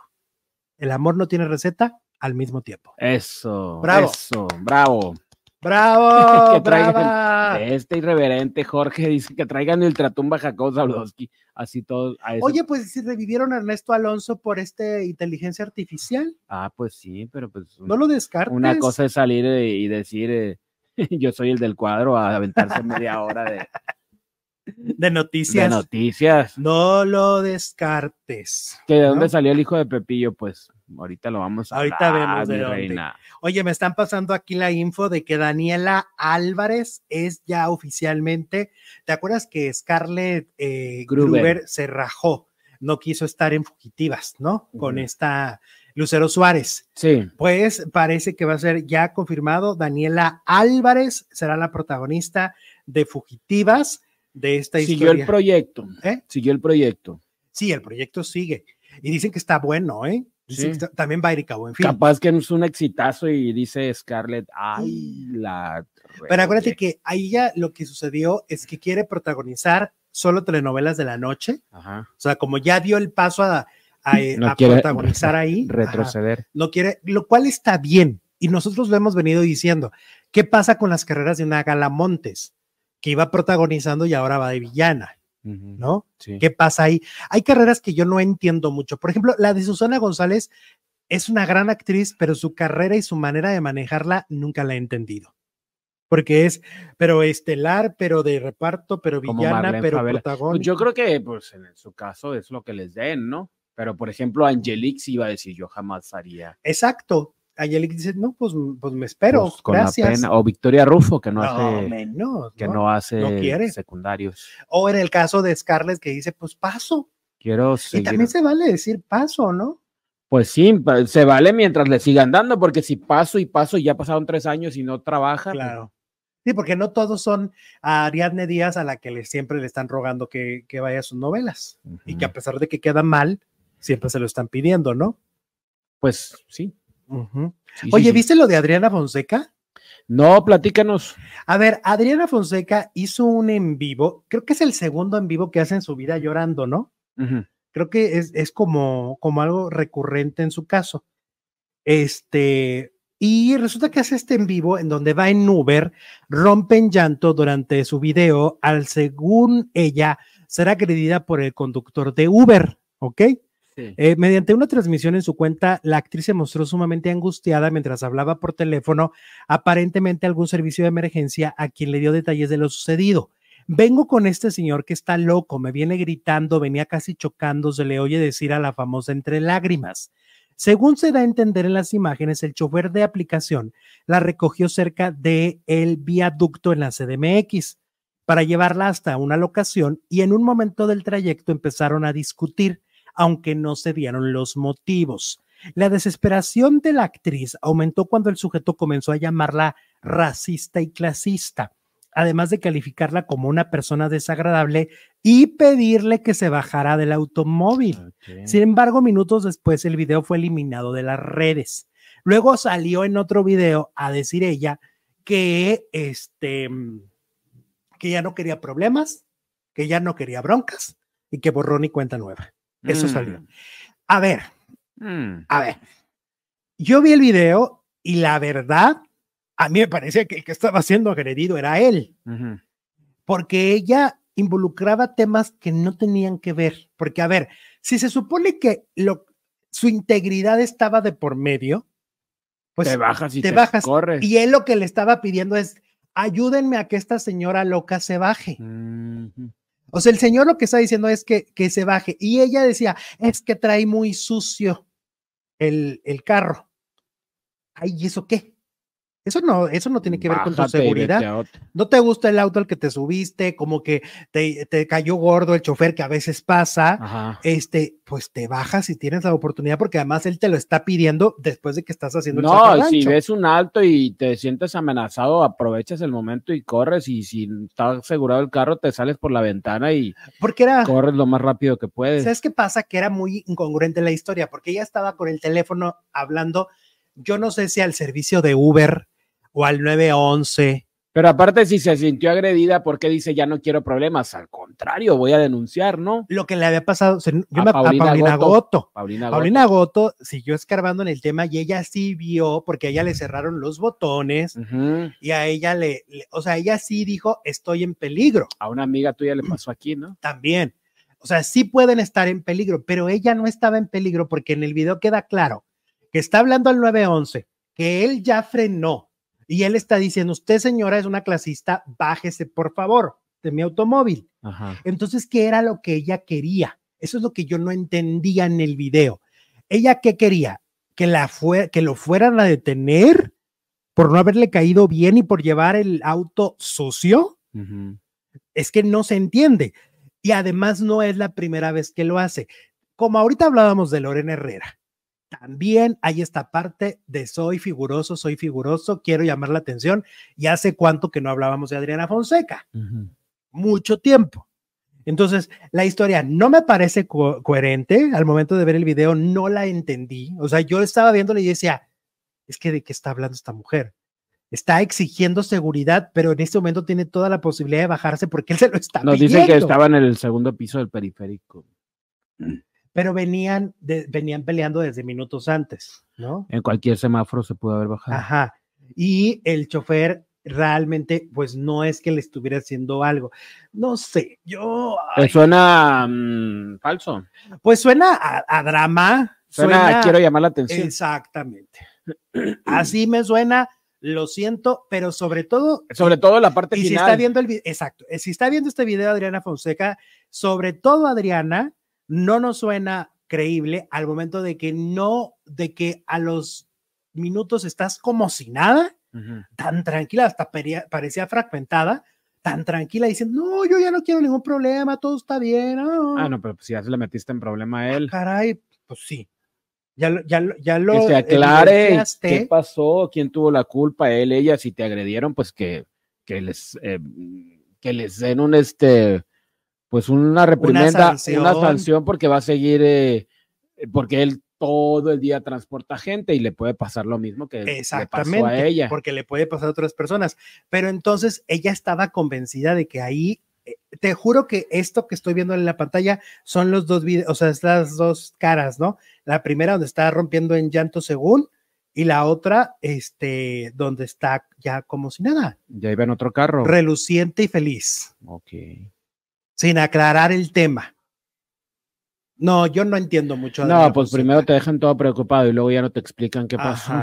El amor no tiene receta, al mismo tiempo. Eso, bravo. Eso, bravo. Bravo, que traigan este irreverente Jorge dice que traigan el Tratumba Jacob Zablowski, así todo. Oye, pues si revivieron a Ernesto Alonso por este inteligencia artificial. Ah, pues sí, pero pues no lo descartes. Una cosa es salir y decir eh, yo soy el del cuadro a aventarse media hora de de noticias. De noticias. No lo descartes. ¿Que de dónde salió el hijo de Pepillo? Pues ahorita lo vamos a Ahorita vemos de dónde. Oye, me están pasando aquí la info de que Daniela Álvarez es ya oficialmente. ¿Te acuerdas que Scarlett eh, Gruber. se rajó? No quiso estar en fugitivas, ¿no? Con esta Lucero Suárez. Sí. Pues parece que va a ser ya confirmado. Daniela Álvarez será la protagonista de Fugitivas de esta historia. Siguió el proyecto. ¿Eh? Siguió el proyecto. Sí, el proyecto sigue. Y dicen que está bueno, ¿eh? Sí. También va a Erika fin. Capaz que es un exitazo y dice Scarlett, ay, la... Pero acuérdate que ahí ya lo que sucedió es que quiere protagonizar solo telenovelas de la noche. Ajá. O sea, como ya dio el paso a, a, protagonizar ahí. Retroceder. no quiere, lo cual está bien. Y nosotros lo hemos venido diciendo. ¿Qué pasa con las carreras de una Galamontes? Que iba protagonizando y ahora va de villana. ¿No? ¿Qué pasa ahí? Hay carreras que yo no entiendo mucho. Por ejemplo, la de Susana González es una gran actriz, pero su carrera y su manera de manejarla nunca la he entendido porque es, pero estelar, pero de reparto, pero villana, pero pues protagonista. yo creo que, pues, en su caso es lo que les den, ¿no? Pero, por ejemplo, Angelique sí iba a decir, yo jamás haría. Exacto. Angelique dice, no, pues, pues me espero. Pues, con gracias. O Victoria Rufo, que no, hace, que no, hace secundarios. O en el caso de Scarlett, que dice, pues paso. Quiero Y también se vale decir paso, ¿no? Pues sí, se vale mientras le sigan dando, porque si paso y paso y ya pasaron tres años y no trabaja. Pues claro. Sí, porque no todos son a Ariadne Díaz a la que le, siempre le están rogando que, vaya a sus novelas y que a pesar de que queda mal, siempre se lo están pidiendo, ¿no? Pues sí. Oye, ¿viste lo de Adriana Fonseca? No, platícanos. A ver, Adriana Fonseca hizo un en vivo, creo que es el segundo en vivo que hace en su vida llorando, ¿no? Creo que es, es, como, como algo recurrente en su caso. Este, y resulta que hace este en vivo en donde va en Uber, rompe en llanto durante su video al, según ella, ser agredida por el conductor de Uber, ¿ok? Eh, mediante una transmisión en su cuenta, la actriz se mostró sumamente angustiada mientras hablaba por teléfono, aparentemente algún servicio de emergencia, a quien le dio detalles de lo sucedido. Vengo con este señor que está loco, me viene gritando, venía casi chocando, se le oye decir a la famosa entre lágrimas. Según se da a entender en las imágenes, el chofer de aplicación la recogió cerca del el viaducto en la CDMX para llevarla hasta una locación y en un momento del trayecto empezaron a discutir aunque no se dieron los motivos. La desesperación de la actriz aumentó cuando el sujeto comenzó a llamarla racista y clasista, además de calificarla como una persona desagradable y pedirle que se bajara del automóvil. Sin embargo, minutos después el video fue eliminado de las redes. Luego salió en otro video a decir ella que este que ya no quería problemas, que ya no quería broncas y que borrón y cuenta nueva. Eso mm. salió. A ver, mm. a ver. Yo vi el video y la verdad, a mí me parece que el que estaba siendo agredido era él. Porque ella involucraba temas que no tenían que ver. Porque, a ver, si se supone que lo, su integridad estaba de por medio, pues te bajas y te, bajas. Corres. Y él lo que le estaba pidiendo es, ayúdenme a que esta señora loca se baje. O sea, el señor lo que está diciendo es que, que se baje. Y ella decía, es que trae muy sucio el, el carro. Ay, ¿y eso qué? Eso no, eso no tiene que ver con tu seguridad. No te gusta el auto al que te subiste, como que te, te cayó gordo el chofer que a veces pasa. Este, pues te bajas si tienes la oportunidad, porque además él te lo está pidiendo después de que estás haciendo el No, si ves un alto y te sientes amenazado, aprovechas el momento y corres. Y si está asegurado el carro, te sales por la ventana y porque era, corres lo más rápido que puedes. ¿Sabes qué pasa? Que era muy incongruente la historia, porque ella estaba con el teléfono hablando yo no sé si al servicio de Uber o al 911. Pero aparte, si se sintió agredida, ¿por qué dice ya no quiero problemas? Al contrario, voy a denunciar, ¿no? Lo que le había pasado yo a, me, Paulina, a Paulina Goto. Paulina, Goto. siguió escarbando en el tema y ella sí vio, porque a ella le cerraron los botones y a ella le, o sea, ella sí dijo, estoy en peligro. A una amiga tuya le pasó aquí, ¿no? También. O sea, sí pueden estar en peligro, pero ella no estaba en peligro porque en el video queda claro que está hablando al 911, que él ya frenó y él está diciendo, usted señora es una clasista, bájese por favor de mi automóvil. Entonces, ¿qué era lo que ella quería? Eso es lo que yo no entendía en el video. ¿Ella qué quería? ¿Que, la fue, que lo fueran a detener por no haberle caído bien y por llevar el auto sucio? Es que no se entiende. Y además no es la primera vez que lo hace. Como ahorita hablábamos de Lorena Herrera, también hay esta parte de soy figuroso, soy figuroso, quiero llamar la atención. Y hace cuánto que no hablábamos de Adriana Fonseca. Mucho tiempo. Entonces, la historia no me parece coherente. Al momento de ver el video, no la entendí. O sea, yo estaba viéndole y decía, es que de qué está hablando esta mujer. Está exigiendo seguridad, pero en este momento tiene toda la posibilidad de bajarse porque él se lo está Nos dice que estaba en el segundo piso del periférico. Pero venían, venían peleando desde minutos antes, ¿no? En cualquier semáforo se pudo haber bajado. Ajá. Y el chofer realmente, pues no es que le estuviera haciendo algo. No sé, yo. suena mm, falso? Pues suena a, drama. Suena, quiero llamar la atención. Exactamente. Así me suena, lo siento, pero sobre todo. Sobre todo la parte y Si está viendo el video, exacto. Eh, si está viendo este video, Adriana Fonseca, sobre todo Adriana, no nos suena creíble al momento de que no, de que a los minutos estás como si nada tan tranquila, hasta parecía fragmentada, tan tranquila, diciendo, no, yo ya no quiero ningún problema, todo está bien. Ah, no, pero pues si ya se le metiste en problema a ah, él. caray, pues sí. Ya, ya, ya lo. Que se aclare qué pasó, quién tuvo la culpa, él, ella, si te agredieron, pues que, que les, eh, que les den un este, pues una reprimenda, una sanción, porque va a seguir, eh, porque él todo el día transporta gente y le puede pasar lo mismo que le pasó a ella. Porque le puede pasar a otras personas. Pero entonces ella estaba convencida de que ahí, eh, te juro que esto que estoy viendo en la pantalla son los dos videos, o sea, las dos caras, ¿no? La primera donde está rompiendo en llanto según y la otra, este, donde está ya como si nada. Ya iba en otro carro. Reluciente y feliz. Ok. Sin aclarar el tema. No, yo no entiendo mucho. No, pues primero te dejan todo preocupado y luego ya no te explican qué pasó.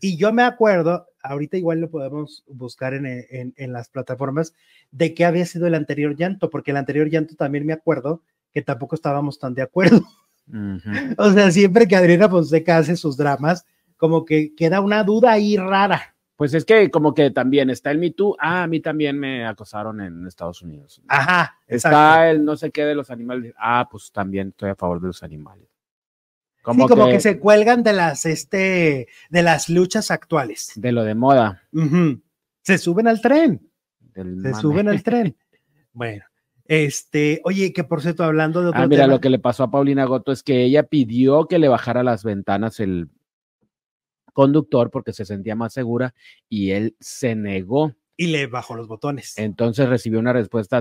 Y yo me acuerdo, ahorita igual lo podemos buscar en, las plataformas, de qué había sido el anterior llanto, porque el anterior llanto también me acuerdo que tampoco estábamos tan de acuerdo. o sea, siempre que Adriana Fonseca hace sus dramas, como que queda una duda ahí rara. Pues es que como que también está el Me Too. Ah, a mí también me acosaron en Estados Unidos. Ajá. Está el no sé qué de los animales. Ah, pues también estoy a favor de los animales. Como sí, como que, se cuelgan de las, este, de las luchas actuales. De lo de moda. Se suben al tren. se suben al tren. Bueno, este, oye, que por cierto, hablando de otro Ah, mira, lo que le pasó a Paulina Goto es que ella pidió que le bajara las ventanas el, conductor porque se sentía más segura y él se negó. Y le bajó los botones. Entonces recibió una respuesta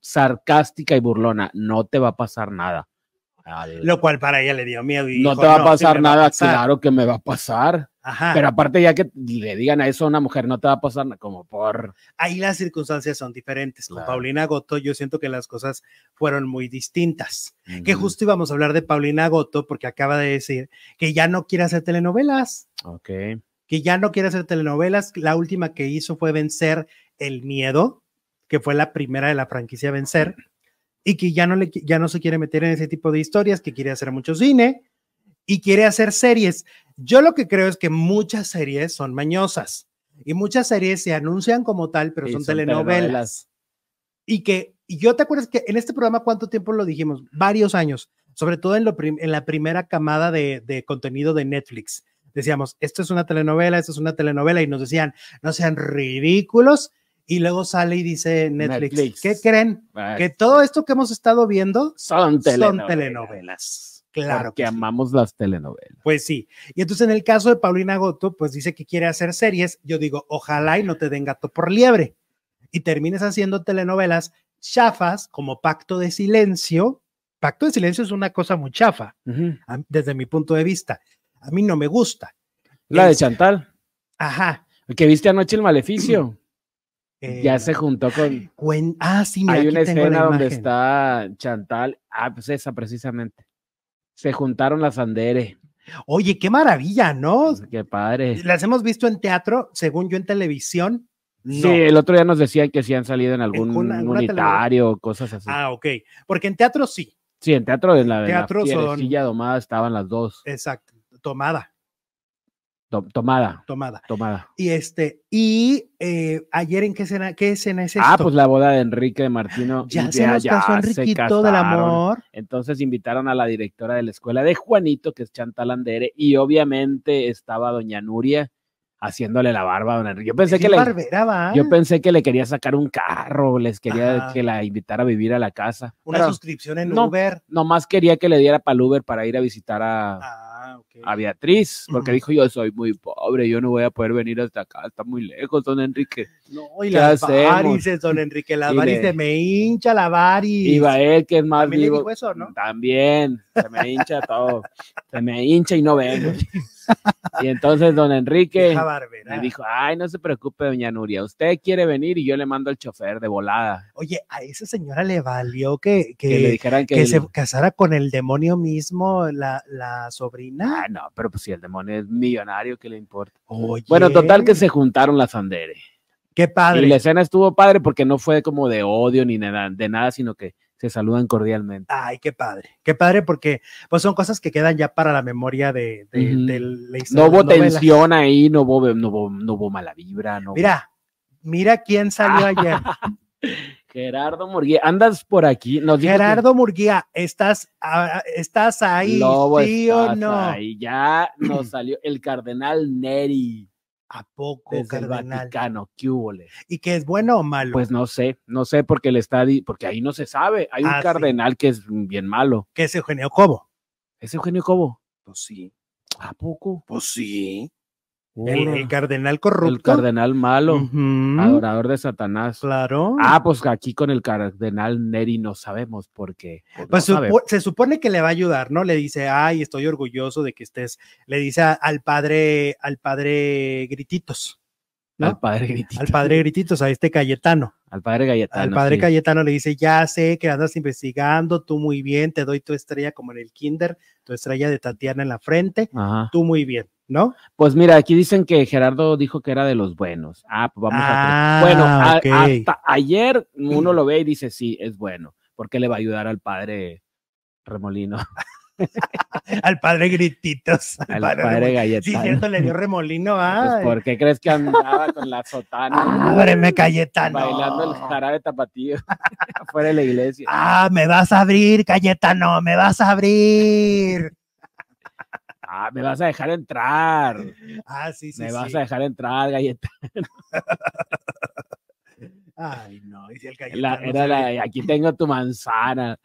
sarcástica y burlona. No te va a pasar nada. Lo cual para ella le dio miedo. Y no te va a pasar nada, claro que me va a pasar. Pero aparte ya que le digan a eso a una mujer, no te va a pasar como por... Ahí las circunstancias son diferentes. Con Paulina Goto yo siento que las cosas fueron muy distintas. Que justo íbamos a hablar de Paulina Goto porque acaba de decir que ya no quiere hacer telenovelas. Ok. Que ya no quiere hacer telenovelas. La última que hizo fue Vencer el Miedo, que fue la primera de la franquicia Vencer y que ya no, le, ya no se quiere meter en ese tipo de historias, que quiere hacer mucho cine y quiere hacer series. Yo lo que creo es que muchas series son mañosas y muchas series se anuncian como tal, pero son, telenovelas. Y que, y yo te acuerdas que en este programa, ¿cuánto tiempo lo dijimos? Varios años, sobre todo en, lo en la primera camada de, de contenido de Netflix. Decíamos, esto es una telenovela, esto es una telenovela, y nos decían, no sean ridículos, y luego sale y dice Netflix, ¿qué creen? Que todo esto que hemos estado viendo son telenovelas. Claro. que amamos las telenovelas. Pues sí. Y entonces en el caso de Paulina Goto, pues dice que quiere hacer series. Yo digo, ojalá y no te den gato por liebre. Y termines haciendo telenovelas chafas como Pacto de Silencio. Pacto de Silencio es una cosa muy chafa, desde mi punto de vista. A mí no me gusta. La de Chantal. Ajá. El que viste anoche el maleficio ya se juntó con. ah, sí, Hay una escena donde está Chantal. Ah, pues esa precisamente. Se juntaron las Andere. Oye, qué maravilla, ¿no? Pues, qué padre. Las hemos visto en teatro, según yo en televisión. Sí, el otro día nos decían que sí han salido en algún unitario o cosas así. Ah, ok. Porque en teatro sí. Sí, en teatro en la, teatro la domada estaban las dos. Exacto, tomada tomada. Tomada. Tomada. Y este, y eh, ayer en qué escena, qué escena es ah, esto? Ah, pues la boda de Enrique de Martino. Ya se nos casó Enriquito del amor. Entonces invitaron a la directora de la escuela de Juanito, que es Chantal Andere, y obviamente estaba doña Nuria, haciéndole la barba a don Enrique. Yo pensé que le, yo pensé que le quería sacar un carro, les quería que la invitara a vivir a la casa. Una suscripción en Uber. Nomás quería que le diera para el Uber para ir a visitar a, ah, a Beatriz, porque dijo yo soy muy pobre, yo no voy a poder venir hasta acá, está muy lejos, don Enrique. No, y las varices, don Enrique, las varices, me hincha la variz. Y va él, que es más ¿También vivo. eso, ¿no? También, se me hincha todo, se me hincha y no vengo. Y entonces don Enrique me dijo, ay, no se preocupe, doña Nuria, usted quiere venir y yo le mando al chofer de volada. Oye, a esa señora le valió que, que, le dijeran que, se casara con el demonio mismo, la, la, sobrina. Ah, no, pero pues si el demonio es millonario, ¿qué le importa? Bueno, total que se juntaron las Andere. Qué padre. Y la escena estuvo padre porque no fue como de odio ni de nada sino que se saludan cordialmente. Ay, qué padre, qué padre porque pues son cosas que quedan ya para la memoria de, la historia. No hubo tensión ahí, no hubo, no, hubo, mala vibra. No mira, mira quién salió ayer. Gerardo Murguía, andas por aquí. Gerardo Murguía, ¿estás, ah, ¿estás ahí? ¿Sí o no? Ahí. Ya nos salió el cardenal Neri. ¿A poco, Desde el Vaticano? ¿Qué hubo? ¿Y que es bueno o malo? Pues no sé, no sé porque el está, porque ahí no se sabe. Hay un ah, cardenal que es bien malo. ¿Qué es Eugenio Cobo? ¿Es Eugenio Cobo? Pues sí. ¿A poco? Pues sí. El, cardenal corrupto. El cardenal malo, adorador de Satanás. Claro. Ah, pues aquí con el cardenal Neri no sabemos por qué. Pues, se supone que le va a ayudar, ¿no? Le dice, ay, estoy orgulloso de que estés. Le dice al padre, al padre Grititos. Al padre Grititos. Al padre Grititos, a este Cayetano. Al padre Cayetano. Al padre Cayetano le dice, ya sé que andas investigando, tú muy bien, te doy tu estrella como en el kinder, tu estrella de Tatiana en la frente, tú muy bien ¿no? Pues mira, aquí dicen que Gerardo dijo que era de los buenos. Ah, pues vamos a. Bueno, ah, hasta ayer uno lo ve y dice, sí, es bueno, porque le va a ayudar al padre Remolino. al padre Grititos. Al, padre, Galletano. Sí, cierto, le dio remolino. Pues, ¿Por qué crees que andaba con la sotana? Ábreme, Cayetano. Bailando el jarabe tapatío afuera de la iglesia. Ah, me vas a abrir, Cayetano, me vas a abrir. Ah, me vas a dejar entrar. Ah, sí, sí. Me vas a dejar entrar, galleta. Ay, no, dice el era la, aquí tengo tu manzana.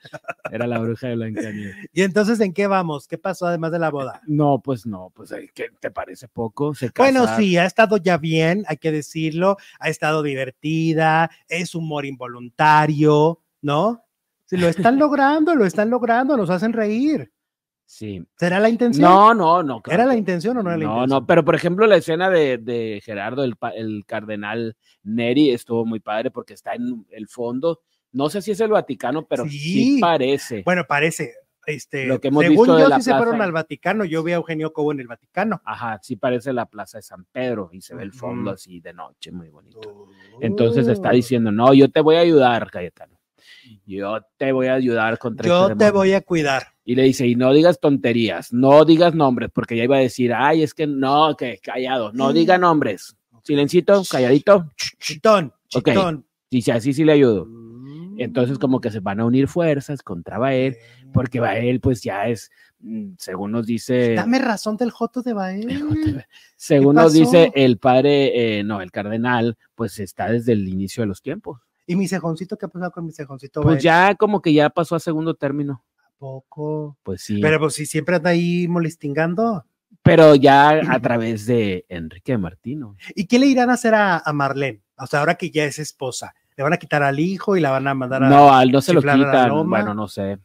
Era la bruja de Blancanieves. ¿Y entonces en qué vamos? ¿Qué pasó además de la boda? No, pues no, pues ¿qué te parece poco? bueno, sí, ha estado ya bien, hay que decirlo. Ha estado divertida, es humor involuntario, ¿no? Si lo están logrando, lo están logrando, nos hacen reír. Sí. ¿Será la intención? No, no, no. ¿Era la intención o no era la intención? No, no, pero por ejemplo la escena de, Gerardo, el, el, cardenal Neri, estuvo muy padre porque está en el fondo. No sé si es el Vaticano, pero sí, parece. Bueno, parece. Este, Lo que hemos según visto yo, si se fueron al Vaticano, yo vi a Eugenio Cobo en el Vaticano. Ajá, sí parece la Plaza de San Pedro y se ve el fondo así de noche, muy bonito. Entonces está oh. diciendo, no, yo te voy a ayudar, Cayetano. Yo te voy a ayudar contra Yo este te voy a cuidar. Y le dice, y no digas tonterías, no digas nombres, porque ya iba a decir, ay, es que no, que callado, no diga nombres. Silencito, calladito. Chitón, chitón. Okay. Sí, así sí le ayudo. Entonces como que se van a unir fuerzas contra Bael, porque Bael pues ya es, mm, según nos dice... Dame razón del Joto de Bael. Según nos dice el padre, eh, no, el cardenal, pues está desde el inicio de los tiempos. ¿Y mi cejoncito qué ha pasado con mi cejoncito? Pues ya como que ya pasó a segundo término. ¿A poco? Pues sí. Pero pues si siempre anda ahí molestingando. Pero ya a través de Enrique Martino. ¿Y qué le irán a hacer a, Marlene? O sea, ahora que ya es esposa, ¿le van a quitar al hijo y la van a mandar a... No, al no se lo quitan, bueno, no sé.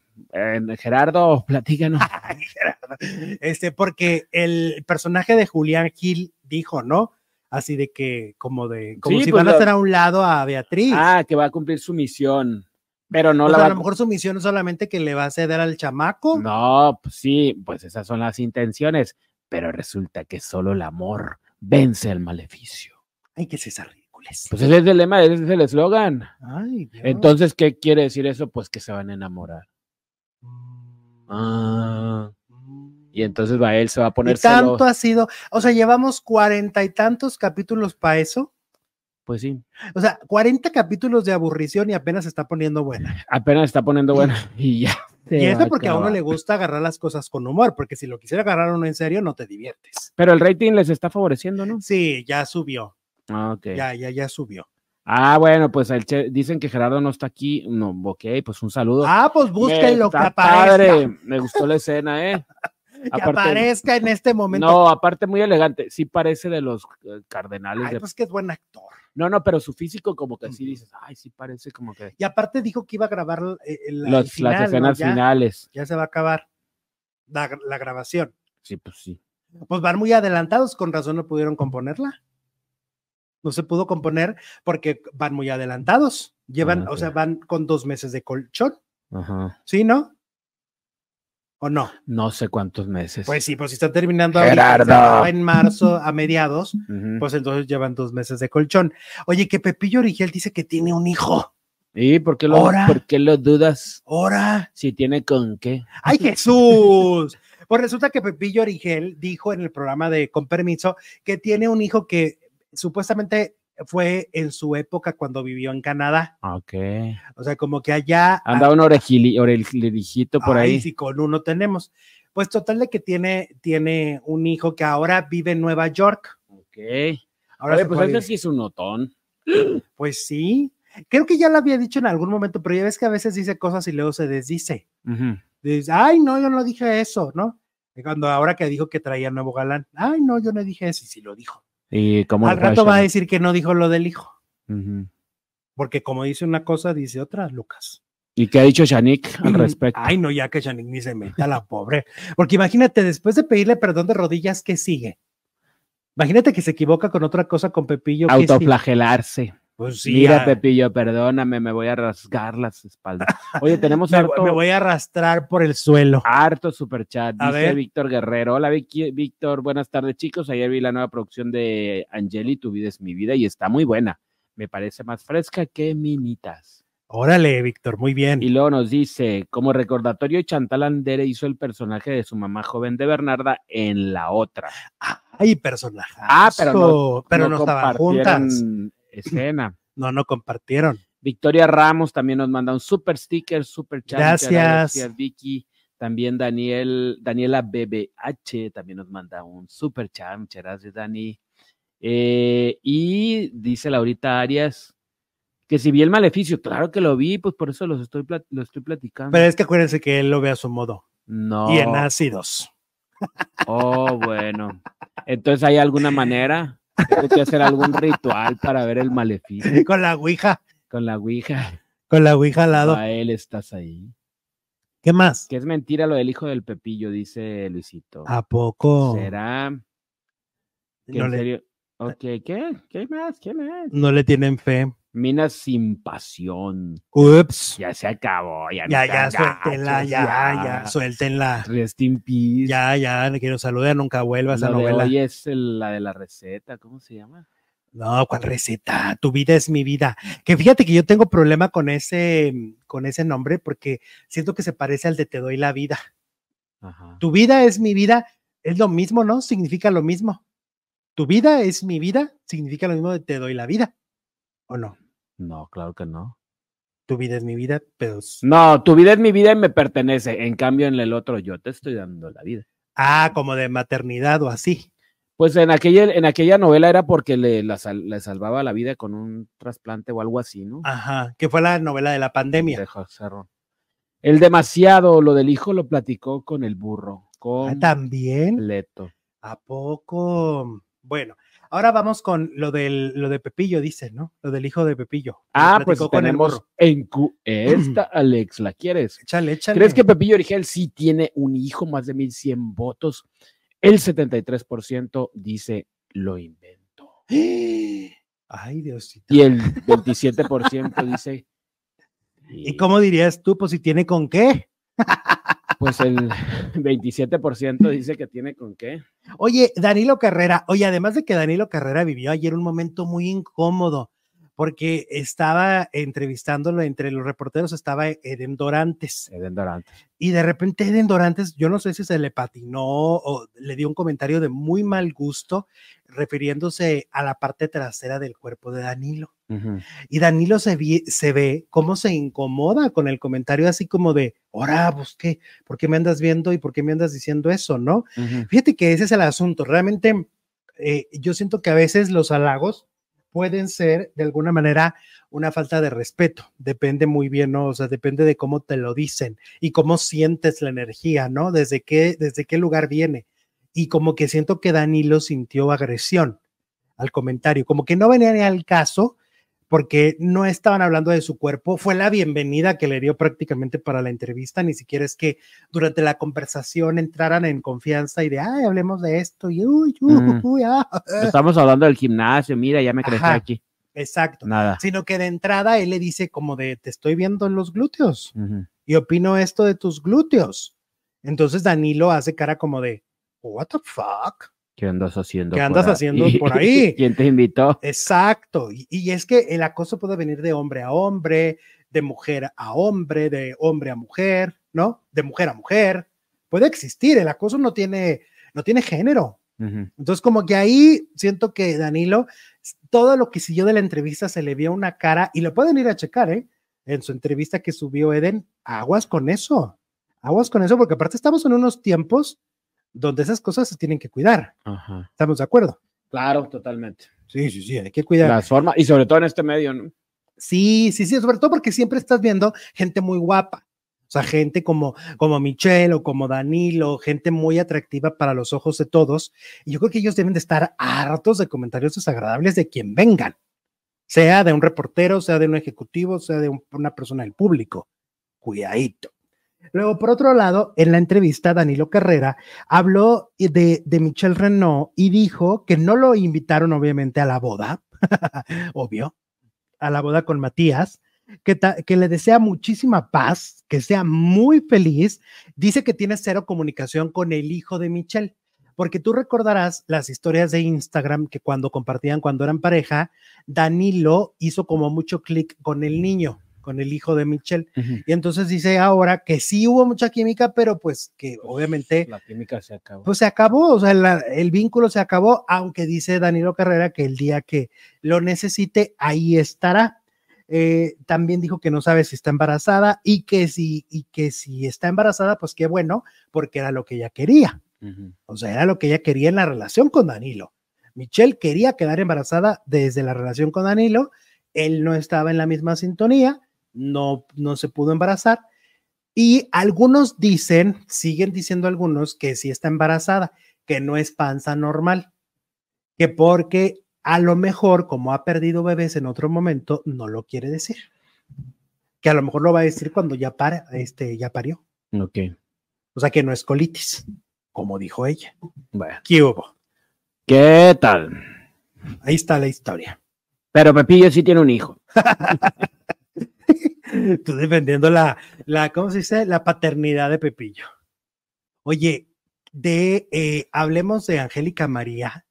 Gerardo, platícanos. Este, porque el personaje de Julián Gil dijo, ¿no? así de que, como de, como si pues van a hacer a un lado a Beatriz. Ah, que va a cumplir su misión. Pero no la a lo mejor su misión es solamente que le va a ceder al chamaco. No, pues sí, pues esas son las intenciones, pero resulta que solo el amor vence el maleficio. Ay, que es esa ridiculez. Pues ese es el lema, ese es el eslogan. Ay, Entonces, ¿qué quiere decir eso? Pues que se van a enamorar. Mm. Ah. Y entonces va él se va a poner. ¿Y tanto ha sido, o sea, llevamos cuarenta y tantos capítulos para eso. Pues sí. O sea, cuarenta capítulos de aburrición y apenas se está poniendo buena. Apenas está poniendo buena y ya. y eso porque a uno le gusta agarrar las cosas con humor, porque si lo quisiera agarrar uno en serio, no te diviertes. Pero el rating les está favoreciendo, ¿no? Sí, ya subió. Ah, ok. Ya, ya, ya subió. Ah, bueno, pues el dicen que Gerardo no está aquí. No, ok, pues un saludo. Ah, pues búsquenlo, que aparezca. Padre. Me gustó la escena, ¿eh? que aparezca en este momento. No, aparte muy elegante. Sí parece de los eh, cardenales. Ay, pues que es buen actor. No, no, pero su físico como que sí dices, ay, sí parece como que. Y aparte dijo que iba a grabar eh, las escenas finales. Ya se va a acabar la, la grabación. Sí, pues sí. Pues van muy adelantados, con razón no pudieron componerla no se pudo componer porque van muy adelantados. Llevan, ah, o sea, van con dos meses de colchón. Ajá. ¿Sí, no? ¿O no? No sé cuántos meses. Pues sí, pues si están terminando ahorita, en marzo a mediados, pues entonces llevan dos meses de colchón. Oye, que Pepillo Origel dice que tiene un hijo. ¿Y por qué lo, ¿por qué lo dudas? Ahora. Si tiene con qué. ¡Ay, Jesús! pues resulta que Pepillo Origel dijo en el programa de Con Permiso que tiene un hijo que supuestamente fue en su época cuando vivió en Canadá. Ok. O sea, como que allá. Anda un orejito por ahí. Sí, con uno tenemos. Pues total de que tiene, tiene un hijo que ahora vive en Nueva York. Ok. Ahora pues ese sí es un notón. Pues sí. Creo que ya lo había dicho en algún momento, pero ya ves que a veces dice cosas y luego se desdice. Dice, ay, no, yo no dije eso, ¿no? Cuando ahora que dijo que traía nuevo galán, ay, no, yo no dije eso, y sí lo dijo. Y como Al rato va a decir que no dijo lo del hijo. Porque como dice una cosa, dice otra, Lucas. ¿Y qué ha dicho Shanik al respecto? Ay, no, ya que Shanik ni se meta, la pobre. Porque imagínate, después de pedirle perdón de rodillas, ¿qué sigue? Imagínate que se equivoca con otra cosa con Pepillo. Autoflagelarse. Pues Mira, Pepillo, perdóname, me voy a rasgar las espaldas. Oye, tenemos me, harto. Me voy a arrastrar por el suelo. Harto superchat. Dice Víctor Guerrero. Hola, Víctor. Buenas tardes, chicos. Ayer vi la nueva producción de Angeli, Tu vida es mi vida, y está muy buena. Me parece más fresca que Minitas. Órale, Víctor, muy bien. Y luego nos dice, como recordatorio, Chantal Andere hizo el personaje de su mamá joven de Bernarda en la otra. Ay, personaje. Ah, pero no, pero no, estaban juntas escena. No, no compartieron. Victoria Ramos también nos manda un super sticker, super chat. Gracias. Gracias, Vicky. También Daniel, Daniela BBH también nos manda un super chat. Muchas gracias, Dani. Eh, y dice Laurita Arias que si vi el maleficio, claro que lo vi, pues por eso los estoy, lo estoy platicando. Pero es que acuérdense que él lo ve a su modo. No. Y en ácidos. Oh, bueno. Entonces, ¿hay alguna manera? Tengo que hacer algún ritual para ver el maleficio. Con la ouija. Con la ouija. Con la ouija al lado. A él estás ahí. ¿Qué más? Que es mentira lo del hijo del Pepillo, dice Luisito. ¿A poco? ¿Será? ¿Que en serio? Ok, ¿qué? ¿Qué más? ¿Qué más? No le tienen fe. Minas sin pasión. Ups. Ya se acabó. Ya, ya, ya, suéltenla, ya, ya, ya, suéltenla. Rest in peace. Ya, ya, le quiero saludar, nunca vuelva esa novela. hoy es la de la receta, ¿cómo se llama? No, ¿cuál receta? Tu vida es mi vida. Que fíjate que yo tengo problema con ese, con ese nombre porque siento que se parece al de Te doy la vida. Ajá. Tu vida es mi vida, es lo mismo, ¿no? Significa lo mismo. Tu vida es mi vida, significa lo mismo de Te doy la vida. ¿O no? No, claro que no. Tu vida es mi vida, pero. No, tu vida es mi vida y me pertenece. En cambio, en el otro, yo te estoy dando la vida. Ah, como de maternidad o así. Pues en aquella, en aquella novela era porque le, le salvaba la vida con un trasplante o algo así, ¿no? Ajá, que fue la novela de la pandemia. De El demasiado, lo del hijo lo platicó con el burro. Ah, con ¿También? Leto. ¿A poco? Bueno, Ahora vamos con lo del lo de Pepillo, dice, ¿no? Lo del hijo de Pepillo. Ah, pues tenemos en esta, Alex, ¿la quieres? Échale, échale. ¿Crees que Pepillo Origel sí tiene un hijo, más de 1100 votos? El 73% dice lo invento. Ay, Diosito. Y el 27% dice. ¿Y cómo dirías tú? Pues si tiene con qué. Pues el 27% dice que tiene con qué. Oye, Danilo Carrera, oye, además de que Danilo Carrera vivió ayer un momento muy incómodo, porque estaba entrevistándolo entre los reporteros, estaba Eden Dorantes. Eden Dorantes. Y de repente Eden Dorantes, yo no sé si se le patinó o le dio un comentario de muy mal gusto refiriéndose a la parte trasera del cuerpo de Danilo. Y Danilo se, se ve cómo se incomoda con el comentario así como de, ahora, pues qué, ¿por qué me andas viendo y por qué me andas diciendo eso, no? Fíjate que ese es el asunto. Realmente eh, yo siento que a veces los halagos pueden ser de alguna manera una falta de respeto. Depende muy bien, ¿no? O sea, depende de cómo te lo dicen y cómo sientes la energía, ¿no? Desde qué, desde qué lugar viene. Y como que siento que Danilo sintió agresión al comentario, como que no venía ni al caso porque no estaban hablando de su cuerpo, fue la bienvenida que le dio prácticamente para la entrevista, ni siquiera es que durante la conversación entraran en confianza y de, ay, hablemos de esto, y uy, mm. uy, ah". Estamos hablando del gimnasio, mira, ya me crecí aquí. Exacto. Nada. Sino que de entrada él le dice como de, te estoy viendo en los glúteos y opino esto de tus glúteos. Entonces Danilo hace cara como de, what the fuck? ¿Qué andas haciendo? ¿Qué andas haciendo por ahí? ¿Quién te invitó? Exacto. Y, es que el acoso puede venir de hombre a hombre, de mujer a hombre, de hombre a mujer, ¿no? De mujer a mujer. Puede existir. El acoso no tiene, no tiene género. Entonces, como que ahí siento que Danilo, todo lo que siguió de la entrevista se le vio una cara y lo pueden ir a checar, ¿eh? En su entrevista que subió Eden, aguas con eso. Aguas con eso, porque aparte estamos en unos tiempos donde esas cosas se tienen que cuidar. ¿Estamos de acuerdo? Claro, totalmente. Sí, sí, sí, hay que cuidar. Las formas, y sobre todo en este medio, ¿no? Sí, sí, sí, sobre todo porque siempre estás viendo gente muy guapa. O sea, gente como, como Michelle o como Danilo, gente muy atractiva para los ojos de todos. Y yo creo que ellos deben de estar hartos de comentarios desagradables de quien vengan, sea de un reportero, sea de un ejecutivo, sea de una persona del público. Cuidadito. Luego, por otro lado, en la entrevista, Danilo Carrera habló de, de Michelle Renault y dijo que no lo invitaron, obviamente, a la boda, obvio, a la boda con Matías, que, que, le desea muchísima paz, que sea muy feliz. Dice que tiene cero comunicación con el hijo de Michelle, porque tú recordarás las historias de Instagram que cuando compartían cuando eran pareja, Danilo hizo como mucho clic con el niño con el hijo de Michelle. Y entonces dice ahora que sí hubo mucha química, pero pues que pues, obviamente... La química se acabó. Pues se acabó, o sea, el vínculo se acabó, aunque dice Danilo Carrera que el día que lo necesite, ahí estará. Eh, también dijo que no sabe si está embarazada y que si, y que si está embarazada, pues qué bueno, porque era lo que ella quería. O sea, era lo que ella quería en la relación con Danilo. Michelle quería quedar embarazada desde la relación con Danilo, él no estaba en la misma sintonía, no, no se pudo embarazar. Y algunos dicen, siguen diciendo algunos, que sí está embarazada, que no es panza normal, que porque a lo mejor, como ha perdido bebés en otro momento, no lo quiere decir. Que a lo mejor lo va a decir cuando ya, para, este, ya parió. Ok. O sea que no es colitis, como dijo ella. Bueno. ¿Qué hubo? ¿Qué tal? Ahí está la historia. Pero Pepillo sí tiene un hijo. Tú defendiendo la, la, ¿cómo se dice? La paternidad de Pepillo. Oye, de, eh, hablemos de Angélica María,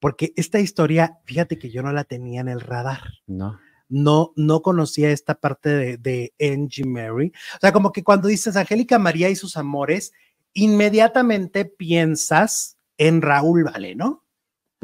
porque esta historia, fíjate que yo no la tenía en el radar. No. No, no conocía esta parte de, de Angie Mary. O sea, como que cuando dices Angélica María y sus amores, inmediatamente piensas en Raúl Vale, ¿no?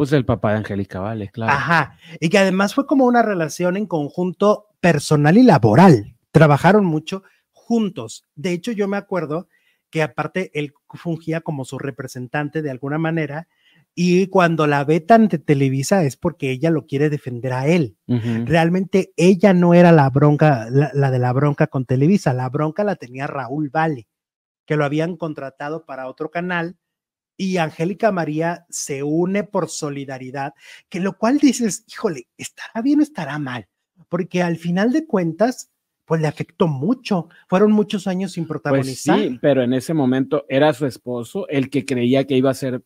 Pues el papá de Angélica Vale, claro. Ajá. Y que además fue como una relación en conjunto personal y laboral. Trabajaron mucho juntos. De hecho, yo me acuerdo que aparte él fungía como su representante de alguna manera y cuando la ve tan de Televisa es porque ella lo quiere defender a él. Realmente ella no era la bronca, la, de la bronca con Televisa, la bronca la tenía Raúl Vale, que lo habían contratado para otro canal y Angélica María se une por solidaridad, que lo cual dices, híjole, ¿estará bien o estará mal? porque al final de cuentas, pues le afectó mucho. Fueron muchos años sin pues protagonizar. sí, pero en ese momento era su esposo el que creía que iba a ser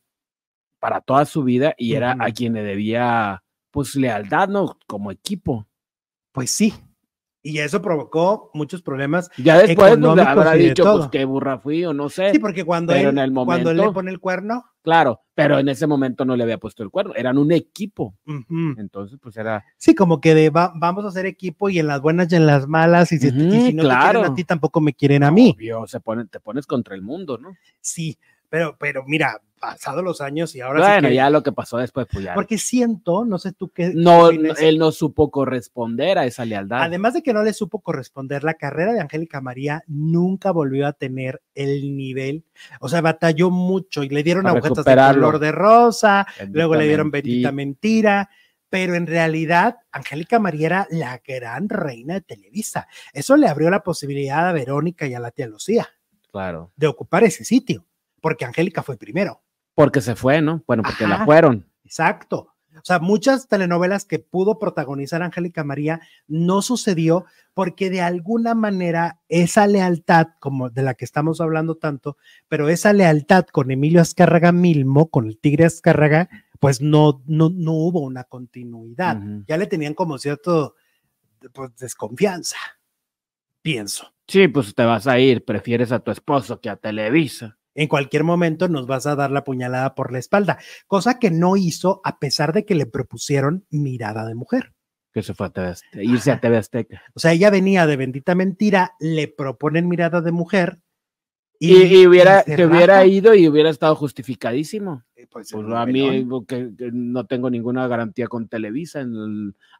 para toda su vida y era a quien le debía pues lealtad, ¿no? Como equipo. Pues sí, y eso provocó muchos problemas. Ya después pues, habrá dicho, pues qué burra fui o no sé. Sí, porque cuando, él, cuando él le pone el cuerno. Claro, pero en ese momento no le había puesto el cuerno, eran un equipo. Entonces, pues era. Sí, como que de vamos a hacer equipo y en las buenas y en las malas, y si, no te quieren a ti, tampoco me quieren a mí. Obvio, se pone, te pones contra el mundo, ¿no? Sí, Pero, pero mira, pasado los años y ahora bueno, ya lo que pasó después, pues ya. Porque siento, no sé tú qué. No, él no supo corresponder a esa lealtad. Además de que no le supo corresponder, la carrera de Angélica María nunca volvió a tener el nivel. O sea, batalló mucho y le dieron agujetas de color de rosa, luego le dieron bendita mentira pero en realidad Angélica María era la gran reina de Televisa. Eso le abrió la posibilidad a Verónica y a la tía Lucía. Claro. De ocupar ese sitio, porque Angélica fue primero. Porque se fue, ¿no? Bueno, porque la fueron. Exacto. O sea, muchas telenovelas que pudo protagonizar Angélica María no sucedió porque de alguna manera esa lealtad, como de la que estamos hablando tanto, pero esa lealtad con Emilio Azcárraga Milmo, con el Tigre Azcárraga, pues no, no, no hubo una continuidad. Ya le tenían como cierto pues, desconfianza, pienso. Sí, pues te vas a ir, prefieres a tu esposo que a Televisa en cualquier momento nos vas a dar la puñalada por la espalda, cosa que no hizo a pesar de que le propusieron mirada de mujer. Que se fue a TV irse a TV Azteca. O sea, ella venía de bendita mentira, le proponen mirada de mujer. Y, hubiera, que hubiera ido y hubiera estado justificadísimo. Eh, pues, pues a mí que, no tengo ninguna garantía con Televisa,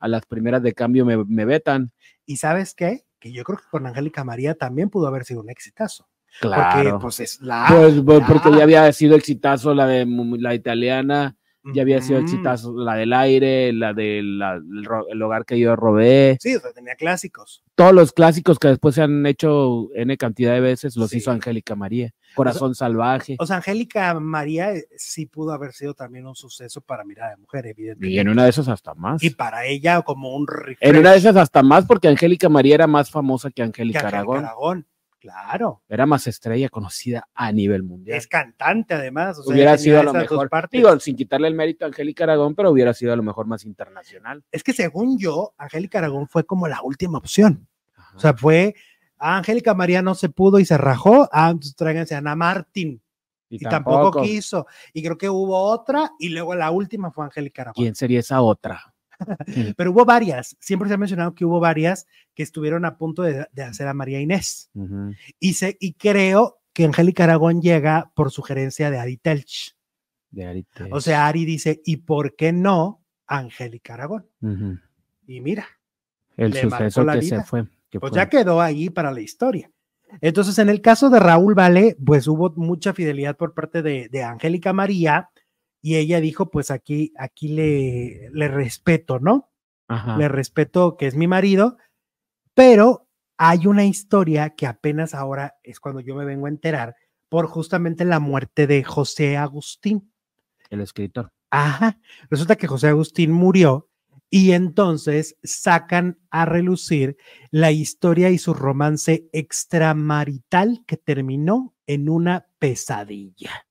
a las primeras de cambio me, me vetan. ¿Y sabes qué? Que yo creo que con Angélica María también pudo haber sido un exitazo. Claro. Porque, pues es la. Pues, pues porque ya había sido exitazo la de la italiana, ya había sido exitazo la del aire, la del el hogar que yo robé. Sí, o sea, tenía clásicos. Todos los clásicos que después se han hecho N cantidad de veces los hizo Angélica María. Corazón salvaje. O sea, Angélica María eh, sí pudo haber sido también un suceso para Mirada de Mujer, evidentemente. Y en una de esas hasta más. Y para ella como un En una de esas hasta más porque Angélica María era más famosa que Angélica Aragón. Aragón. Claro. Era más estrella conocida a nivel mundial. Es cantante además. hubiera sido a lo mejor, digo, sin quitarle el mérito a Angélica Aragón, pero hubiera sido a lo mejor más internacional. Es que según yo, Angélica Aragón fue como la última opción. O sea, fue, a Angélica María no se pudo y se rajó, ah, tráiganse a Ana Martín. Y, tampoco. quiso. Y creo que hubo otra y luego la última fue Angélica Aragón. ¿Quién sería esa otra? Pero hubo varias, siempre se ha mencionado que hubo varias que estuvieron a punto de, hacer a María Inés. y, y creo que Angélica Aragón llega por sugerencia de Ari Telch. De O sea, Ari dice, ¿y por qué no Angélica Aragón? Y mira. El suceso que se fue. pues ya quedó ahí para la historia. Entonces, en el caso de Raúl Vale, pues hubo mucha fidelidad por parte de, de Angélica María y ella dijo, pues aquí, aquí le, le respeto, ¿no? Le respeto que es mi marido, pero hay una historia que apenas ahora es cuando yo me vengo a enterar por justamente la muerte de José Agustín. El escritor. Ajá. Resulta que José Agustín murió y entonces sacan a relucir la historia y su romance extramarital que terminó en una pesadilla.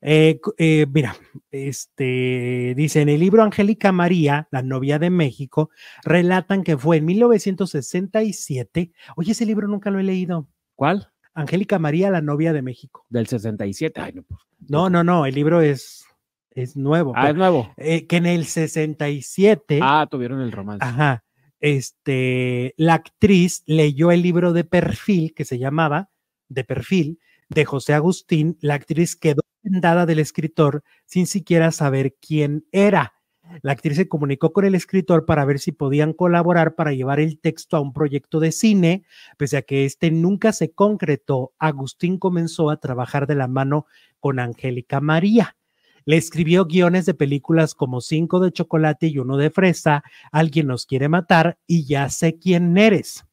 Eh, eh, mira, este dice en el libro Angélica María, la novia de México, relatan que fue en 1967. Oye, ese libro nunca lo he leído. ¿Cuál? Angélica María, la novia de México. Del 67. Ay, no, pues, no, no, no, el libro es, es nuevo. Ah, es nuevo. Eh, que en el 67. Ah, tuvieron el romance. Ajá. Este, la actriz leyó el libro de perfil que se llamaba De perfil de José Agustín. La actriz quedó dada del escritor sin siquiera saber quién era. La actriz se comunicó con el escritor para ver si podían colaborar para llevar el texto a un proyecto de cine. Pese a que este nunca se concretó, Agustín comenzó a trabajar de la mano con Angélica María. Le escribió guiones de películas como Cinco de chocolate y uno de fresa, Alguien nos quiere matar y Ya sé quién eres.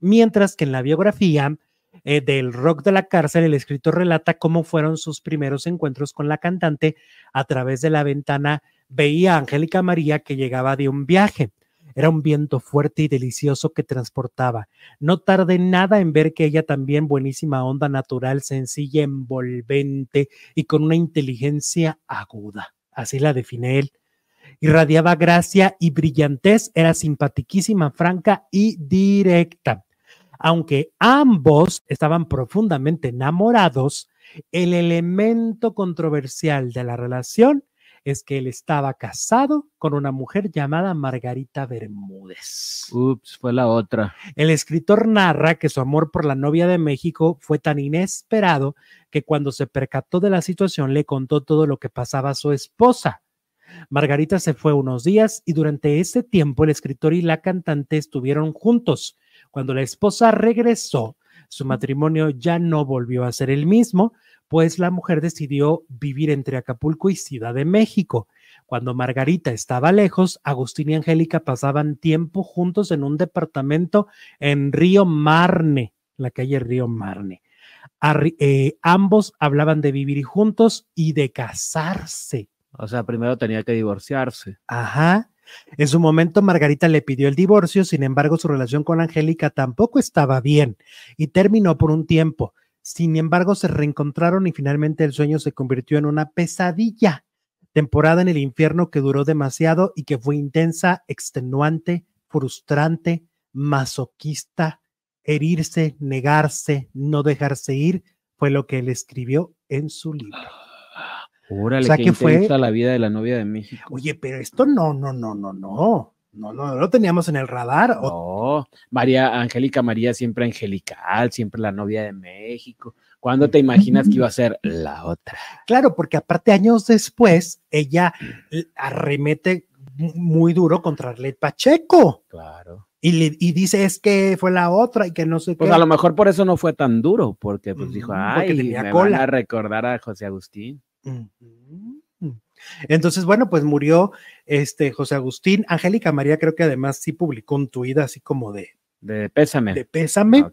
Mientras que en la biografía eh, del rock de la cárcel, el escritor relata cómo fueron sus primeros encuentros con la cantante. A través de la ventana veía a Angélica María que llegaba de un viaje. Era un viento fuerte y delicioso que transportaba. No tardé nada en ver que ella también buenísima onda natural, sencilla, envolvente y con una inteligencia aguda. Así la define él. Irradiaba gracia y brillantez, era simpatiquísima, franca y directa. Aunque ambos estaban profundamente enamorados, el elemento controversial de la relación es que él estaba casado con una mujer llamada Margarita Bermúdez. Ups, fue la otra. El escritor narra que su amor por la novia de México fue tan inesperado que cuando se percató de la situación le contó todo lo que pasaba a su esposa. Margarita se fue unos días y durante ese tiempo el escritor y la cantante estuvieron juntos. Cuando la esposa regresó, su matrimonio ya no volvió a ser el mismo, pues la mujer decidió vivir entre Acapulco y Ciudad de México. Cuando Margarita estaba lejos, Agustín y Angélica pasaban tiempo juntos en un departamento en Río Marne, la calle Río Marne. Eh, ambos hablaban de vivir juntos y de casarse. O sea, primero tenía que divorciarse. Ajá. En su momento, Margarita le pidió el divorcio, sin embargo, su relación con Angélica tampoco estaba bien y terminó por un tiempo. Sin embargo, se reencontraron y finalmente el sueño se convirtió en una pesadilla. Temporada en el infierno que duró demasiado y que fue intensa, extenuante, frustrante, masoquista, herirse, negarse, no dejarse ir, fue lo que él escribió en su libro. Órale, o sea, que fue la vida de la novia de México. Oye, pero esto no, no, no, no, no. No, no, no lo teníamos en el radar. No, María, Angélica María siempre angelical, siempre la novia de México. ¿Cuándo te imaginas que iba a ser la otra? Claro, porque aparte años después, ella arremete muy duro contra Arlet Pacheco. Claro. Y, dice es que fue la otra y que no sé pues qué. a lo mejor por eso no fue tan duro, porque pues dijo, ay, me van a recordar a José Agustín. Entonces, bueno, pues murió este José Agustín. Angélica María creo que además sí publicó un tuit así como de... De pésame. De pésame.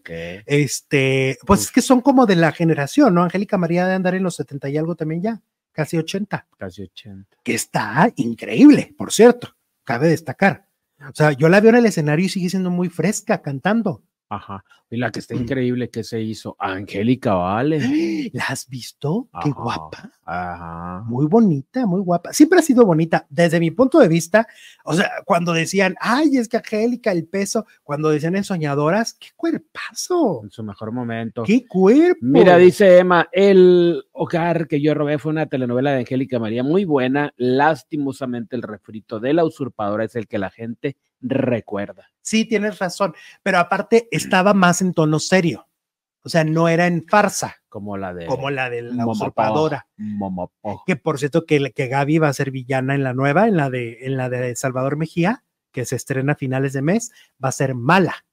Este, pues es que son como de la generación, ¿no? Angélica María de andar en los 70 y algo también ya, casi 80. Casi 80. Que está increíble, por cierto, cabe destacar. O sea, yo la veo en el escenario y sigue siendo muy fresca cantando. Ajá. Y la que está increíble que se hizo, Angélica Vale. ¿La has visto? Qué guapa. Ajá. Muy bonita, muy guapa. Siempre ha sido bonita. Desde mi punto de vista, o sea, cuando decían, ay, es que Angélica, el peso, cuando decían en Soñadoras, qué cuerpazo. En su mejor momento. Qué cuerpo. Mira, dice Emma, el hogar que yo robé fue una telenovela de Angélica María muy buena. Lastimosamente, el refrito de la usurpadora es el que la gente recuerda. Sí, tienes razón, pero aparte estaba más en tono serio. O sea, no era en farsa. Como la de. Como la de la usurpadora. Que por cierto, que, que Gaby va a ser villana en la nueva, en la, de, en la de Salvador Mejía, que se estrena a finales de mes, va a ser mala.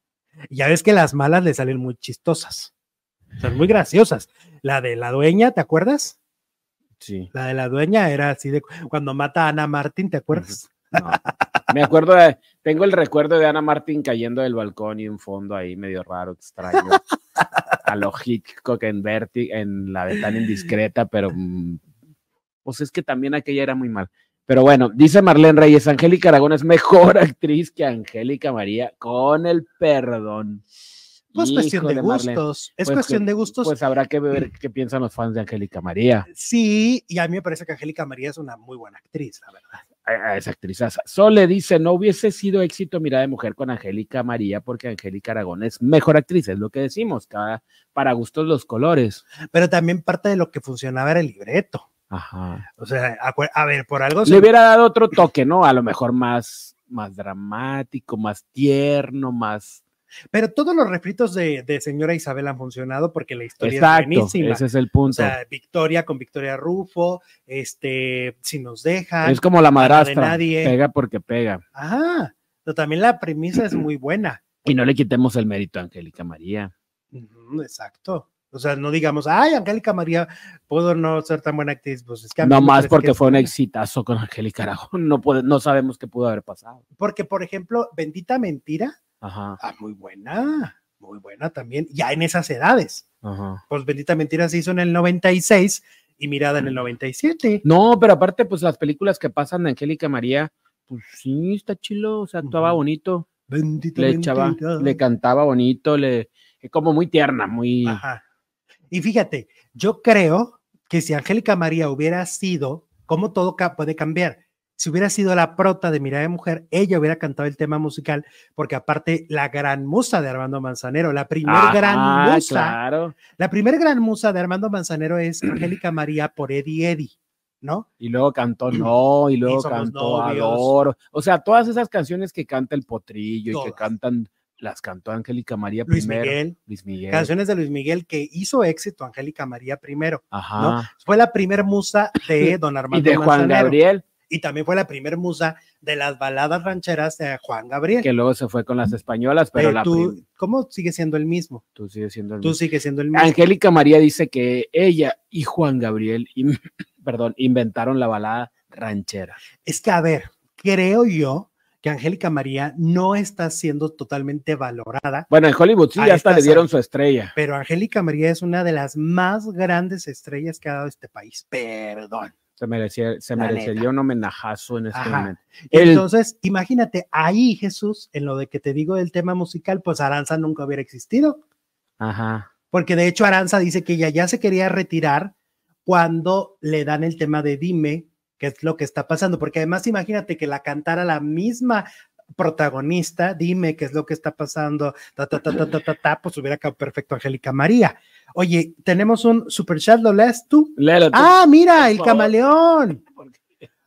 ya ves que las malas le salen muy chistosas. Son muy graciosas. La de la dueña, ¿te acuerdas? Sí. La de la dueña era así de cuando mata a Ana Martín, ¿te acuerdas? Me acuerdo de, tengo el recuerdo de Ana Martín cayendo del balcón y un fondo ahí medio raro, extraño. a lo Hitchcock en Verti, en la de tan indiscreta, pero mm, pues es que también aquella era muy mal. Pero bueno, dice Marlene Reyes, Angélica Aragón es mejor actriz que Angélica María, con el perdón. Pues cuestión de, gustos. Es pues cuestión de gustos. Pues habrá que ver qué piensan los fans de Angélica María. Sí, y a mí me parece que Angélica María es una muy buena actriz, la verdad a esa actriz. Sole dice, no hubiese sido éxito Mirada de Mujer con Angélica María porque Angélica Aragón es mejor actriz, es lo que decimos, cada, para gustos los colores. Pero también parte de lo que funcionaba era el libreto. Ajá. O sea, a, ver, por algo... Le hubiera dado otro toque, ¿no? A lo mejor más, más dramático, más tierno, más pero todos los refritos de, Señora Isabel han funcionado porque la historia es buenísima. Ese es el punto. O sea, Victoria con Victoria Rufo, este, si nos deja. Es como la madrastra. nadie. Pega porque pega. Ajá. Pero también la premisa es muy buena. Y no le quitemos el mérito a Angélica María. exacto. O sea, no digamos, ay, Angélica María, puedo no ser tan buena actriz. Pues es que no más porque fue un exitazo con Angélica Aragón. No, puede, no sabemos qué pudo haber pasado. Porque, por ejemplo, Bendita Mentira Ajá. Ah, muy buena, muy buena también, ya en esas edades. Ajá. Pues Bendita Mentira se hizo en el 96 y Mirada en el 97. No, pero aparte, pues las películas que pasan de Angélica María, pues sí, está chilo, o sea, actuaba bonito. Bendita le echaba, le cantaba bonito, le como muy tierna, muy. Ajá. Y fíjate, yo creo que si Angélica María hubiera sido, como todo puede cambiar, si hubiera sido la prota de Mirada de Mujer, ella hubiera cantado el tema musical, porque aparte la gran musa de Armando Manzanero, la primer gran musa, claro. la primer gran musa de Armando Manzanero es Angélica María por Eddie Eddie. ¿no? Y luego cantó No, y luego cantó Adoro. O sea, todas esas canciones que canta el Potrillo y que cantan las cantó Angélica María Luis primero. Miguel. Luis Miguel. Canciones de Luis Miguel que hizo éxito Angélica María primero. Ajá. Fue la primer musa de Don Armando. y de Juan Gabriel. Y también fue la primer musa de las baladas rancheras de Juan Gabriel. Que luego se fue con las españolas, pero eh, la tú, ¿Cómo sigue siendo el mismo? Tú sigues siendo el mismo. Tú sigues siendo el mismo. Angélica María dice que ella y Juan Gabriel, perdón, inventaron la balada ranchera. Es que, a ver, creo yo que Angélica María no está siendo totalmente valorada. Bueno, en Hollywood sí, ya hasta le dieron su estrella. Pero Angélica María es una de las más grandes estrellas que ha dado este país. Perdón. Se, merecía, se merecería un homenajazo en este momento. Entonces, imagínate, ahí Jesús, en lo de que te digo del tema musical, pues Aranza nunca hubiera existido. Ajá. Porque de hecho Aranza dice que ella ya se quería retirar cuando le dan el tema de Dime, qué es lo que está pasando, porque además imagínate que la cantara la misma protagonista, dime qué es lo que está pasando, ta, ta, ta, ta, ta, ta, pues hubiera quedado perfecto Angélica María. Oye, tenemos un super chat, ¿lo lees tú? Ah, mira, el camaleón.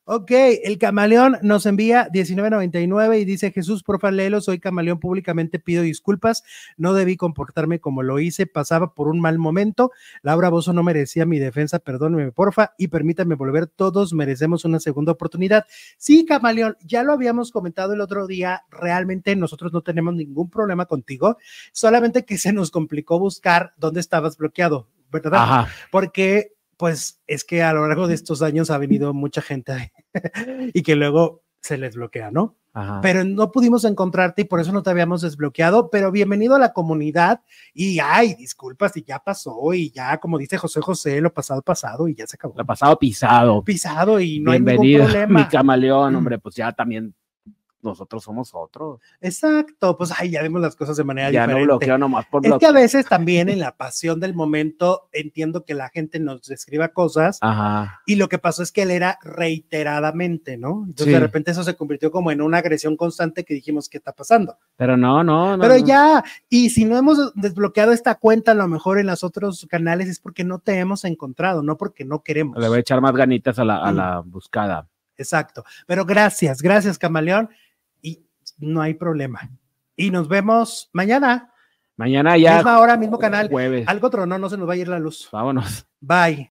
Ok, el camaleón nos envía 19.99 y dice, Jesús, porfa, léelo, soy camaleón, públicamente pido disculpas, no debí comportarme como lo hice, pasaba por un mal momento, Laura Bozo no merecía mi defensa, perdóneme, porfa, y permítame volver, todos merecemos una segunda oportunidad. Sí, camaleón, ya lo habíamos comentado el otro día, realmente nosotros no tenemos ningún problema contigo, solamente que se nos complicó buscar dónde estabas bloqueado, ¿verdad? Ajá. Porque pues es que a lo largo de estos años ha venido mucha gente y que luego se les bloquea, ¿no? Pero no pudimos encontrarte y por eso no te habíamos desbloqueado, pero bienvenido a la comunidad y ay, disculpas y ya pasó y ya como dice José José, lo pasado pasado y ya se acabó. Lo pasado pisado. Pisado y no hay ningún problema. Mi camaleón, hombre, pues ya también nosotros somos otros. Exacto, pues ahí ya vemos las cosas de manera ya diferente. no bloqueo nomás por Es que a veces también en la pasión del momento entiendo que la gente nos escriba cosas Ajá. y lo que pasó es que él era reiteradamente, ¿no? Entonces de repente eso se convirtió como en una agresión constante que dijimos, ¿qué está pasando? Pero no, no, no. Pero ya, y si no hemos desbloqueado esta cuenta a lo mejor en los otros canales es porque no te hemos encontrado, no porque no queremos. Le voy a echar más ganitas a la, a la buscada. Exacto. Pero gracias, gracias, Camaleón no hay problema. Y nos vemos mañana. Mañana ya. Misma hora, mismo canal. Jueves. Algo otro, no, no se nos va a ir la luz. Vámonos. Bye.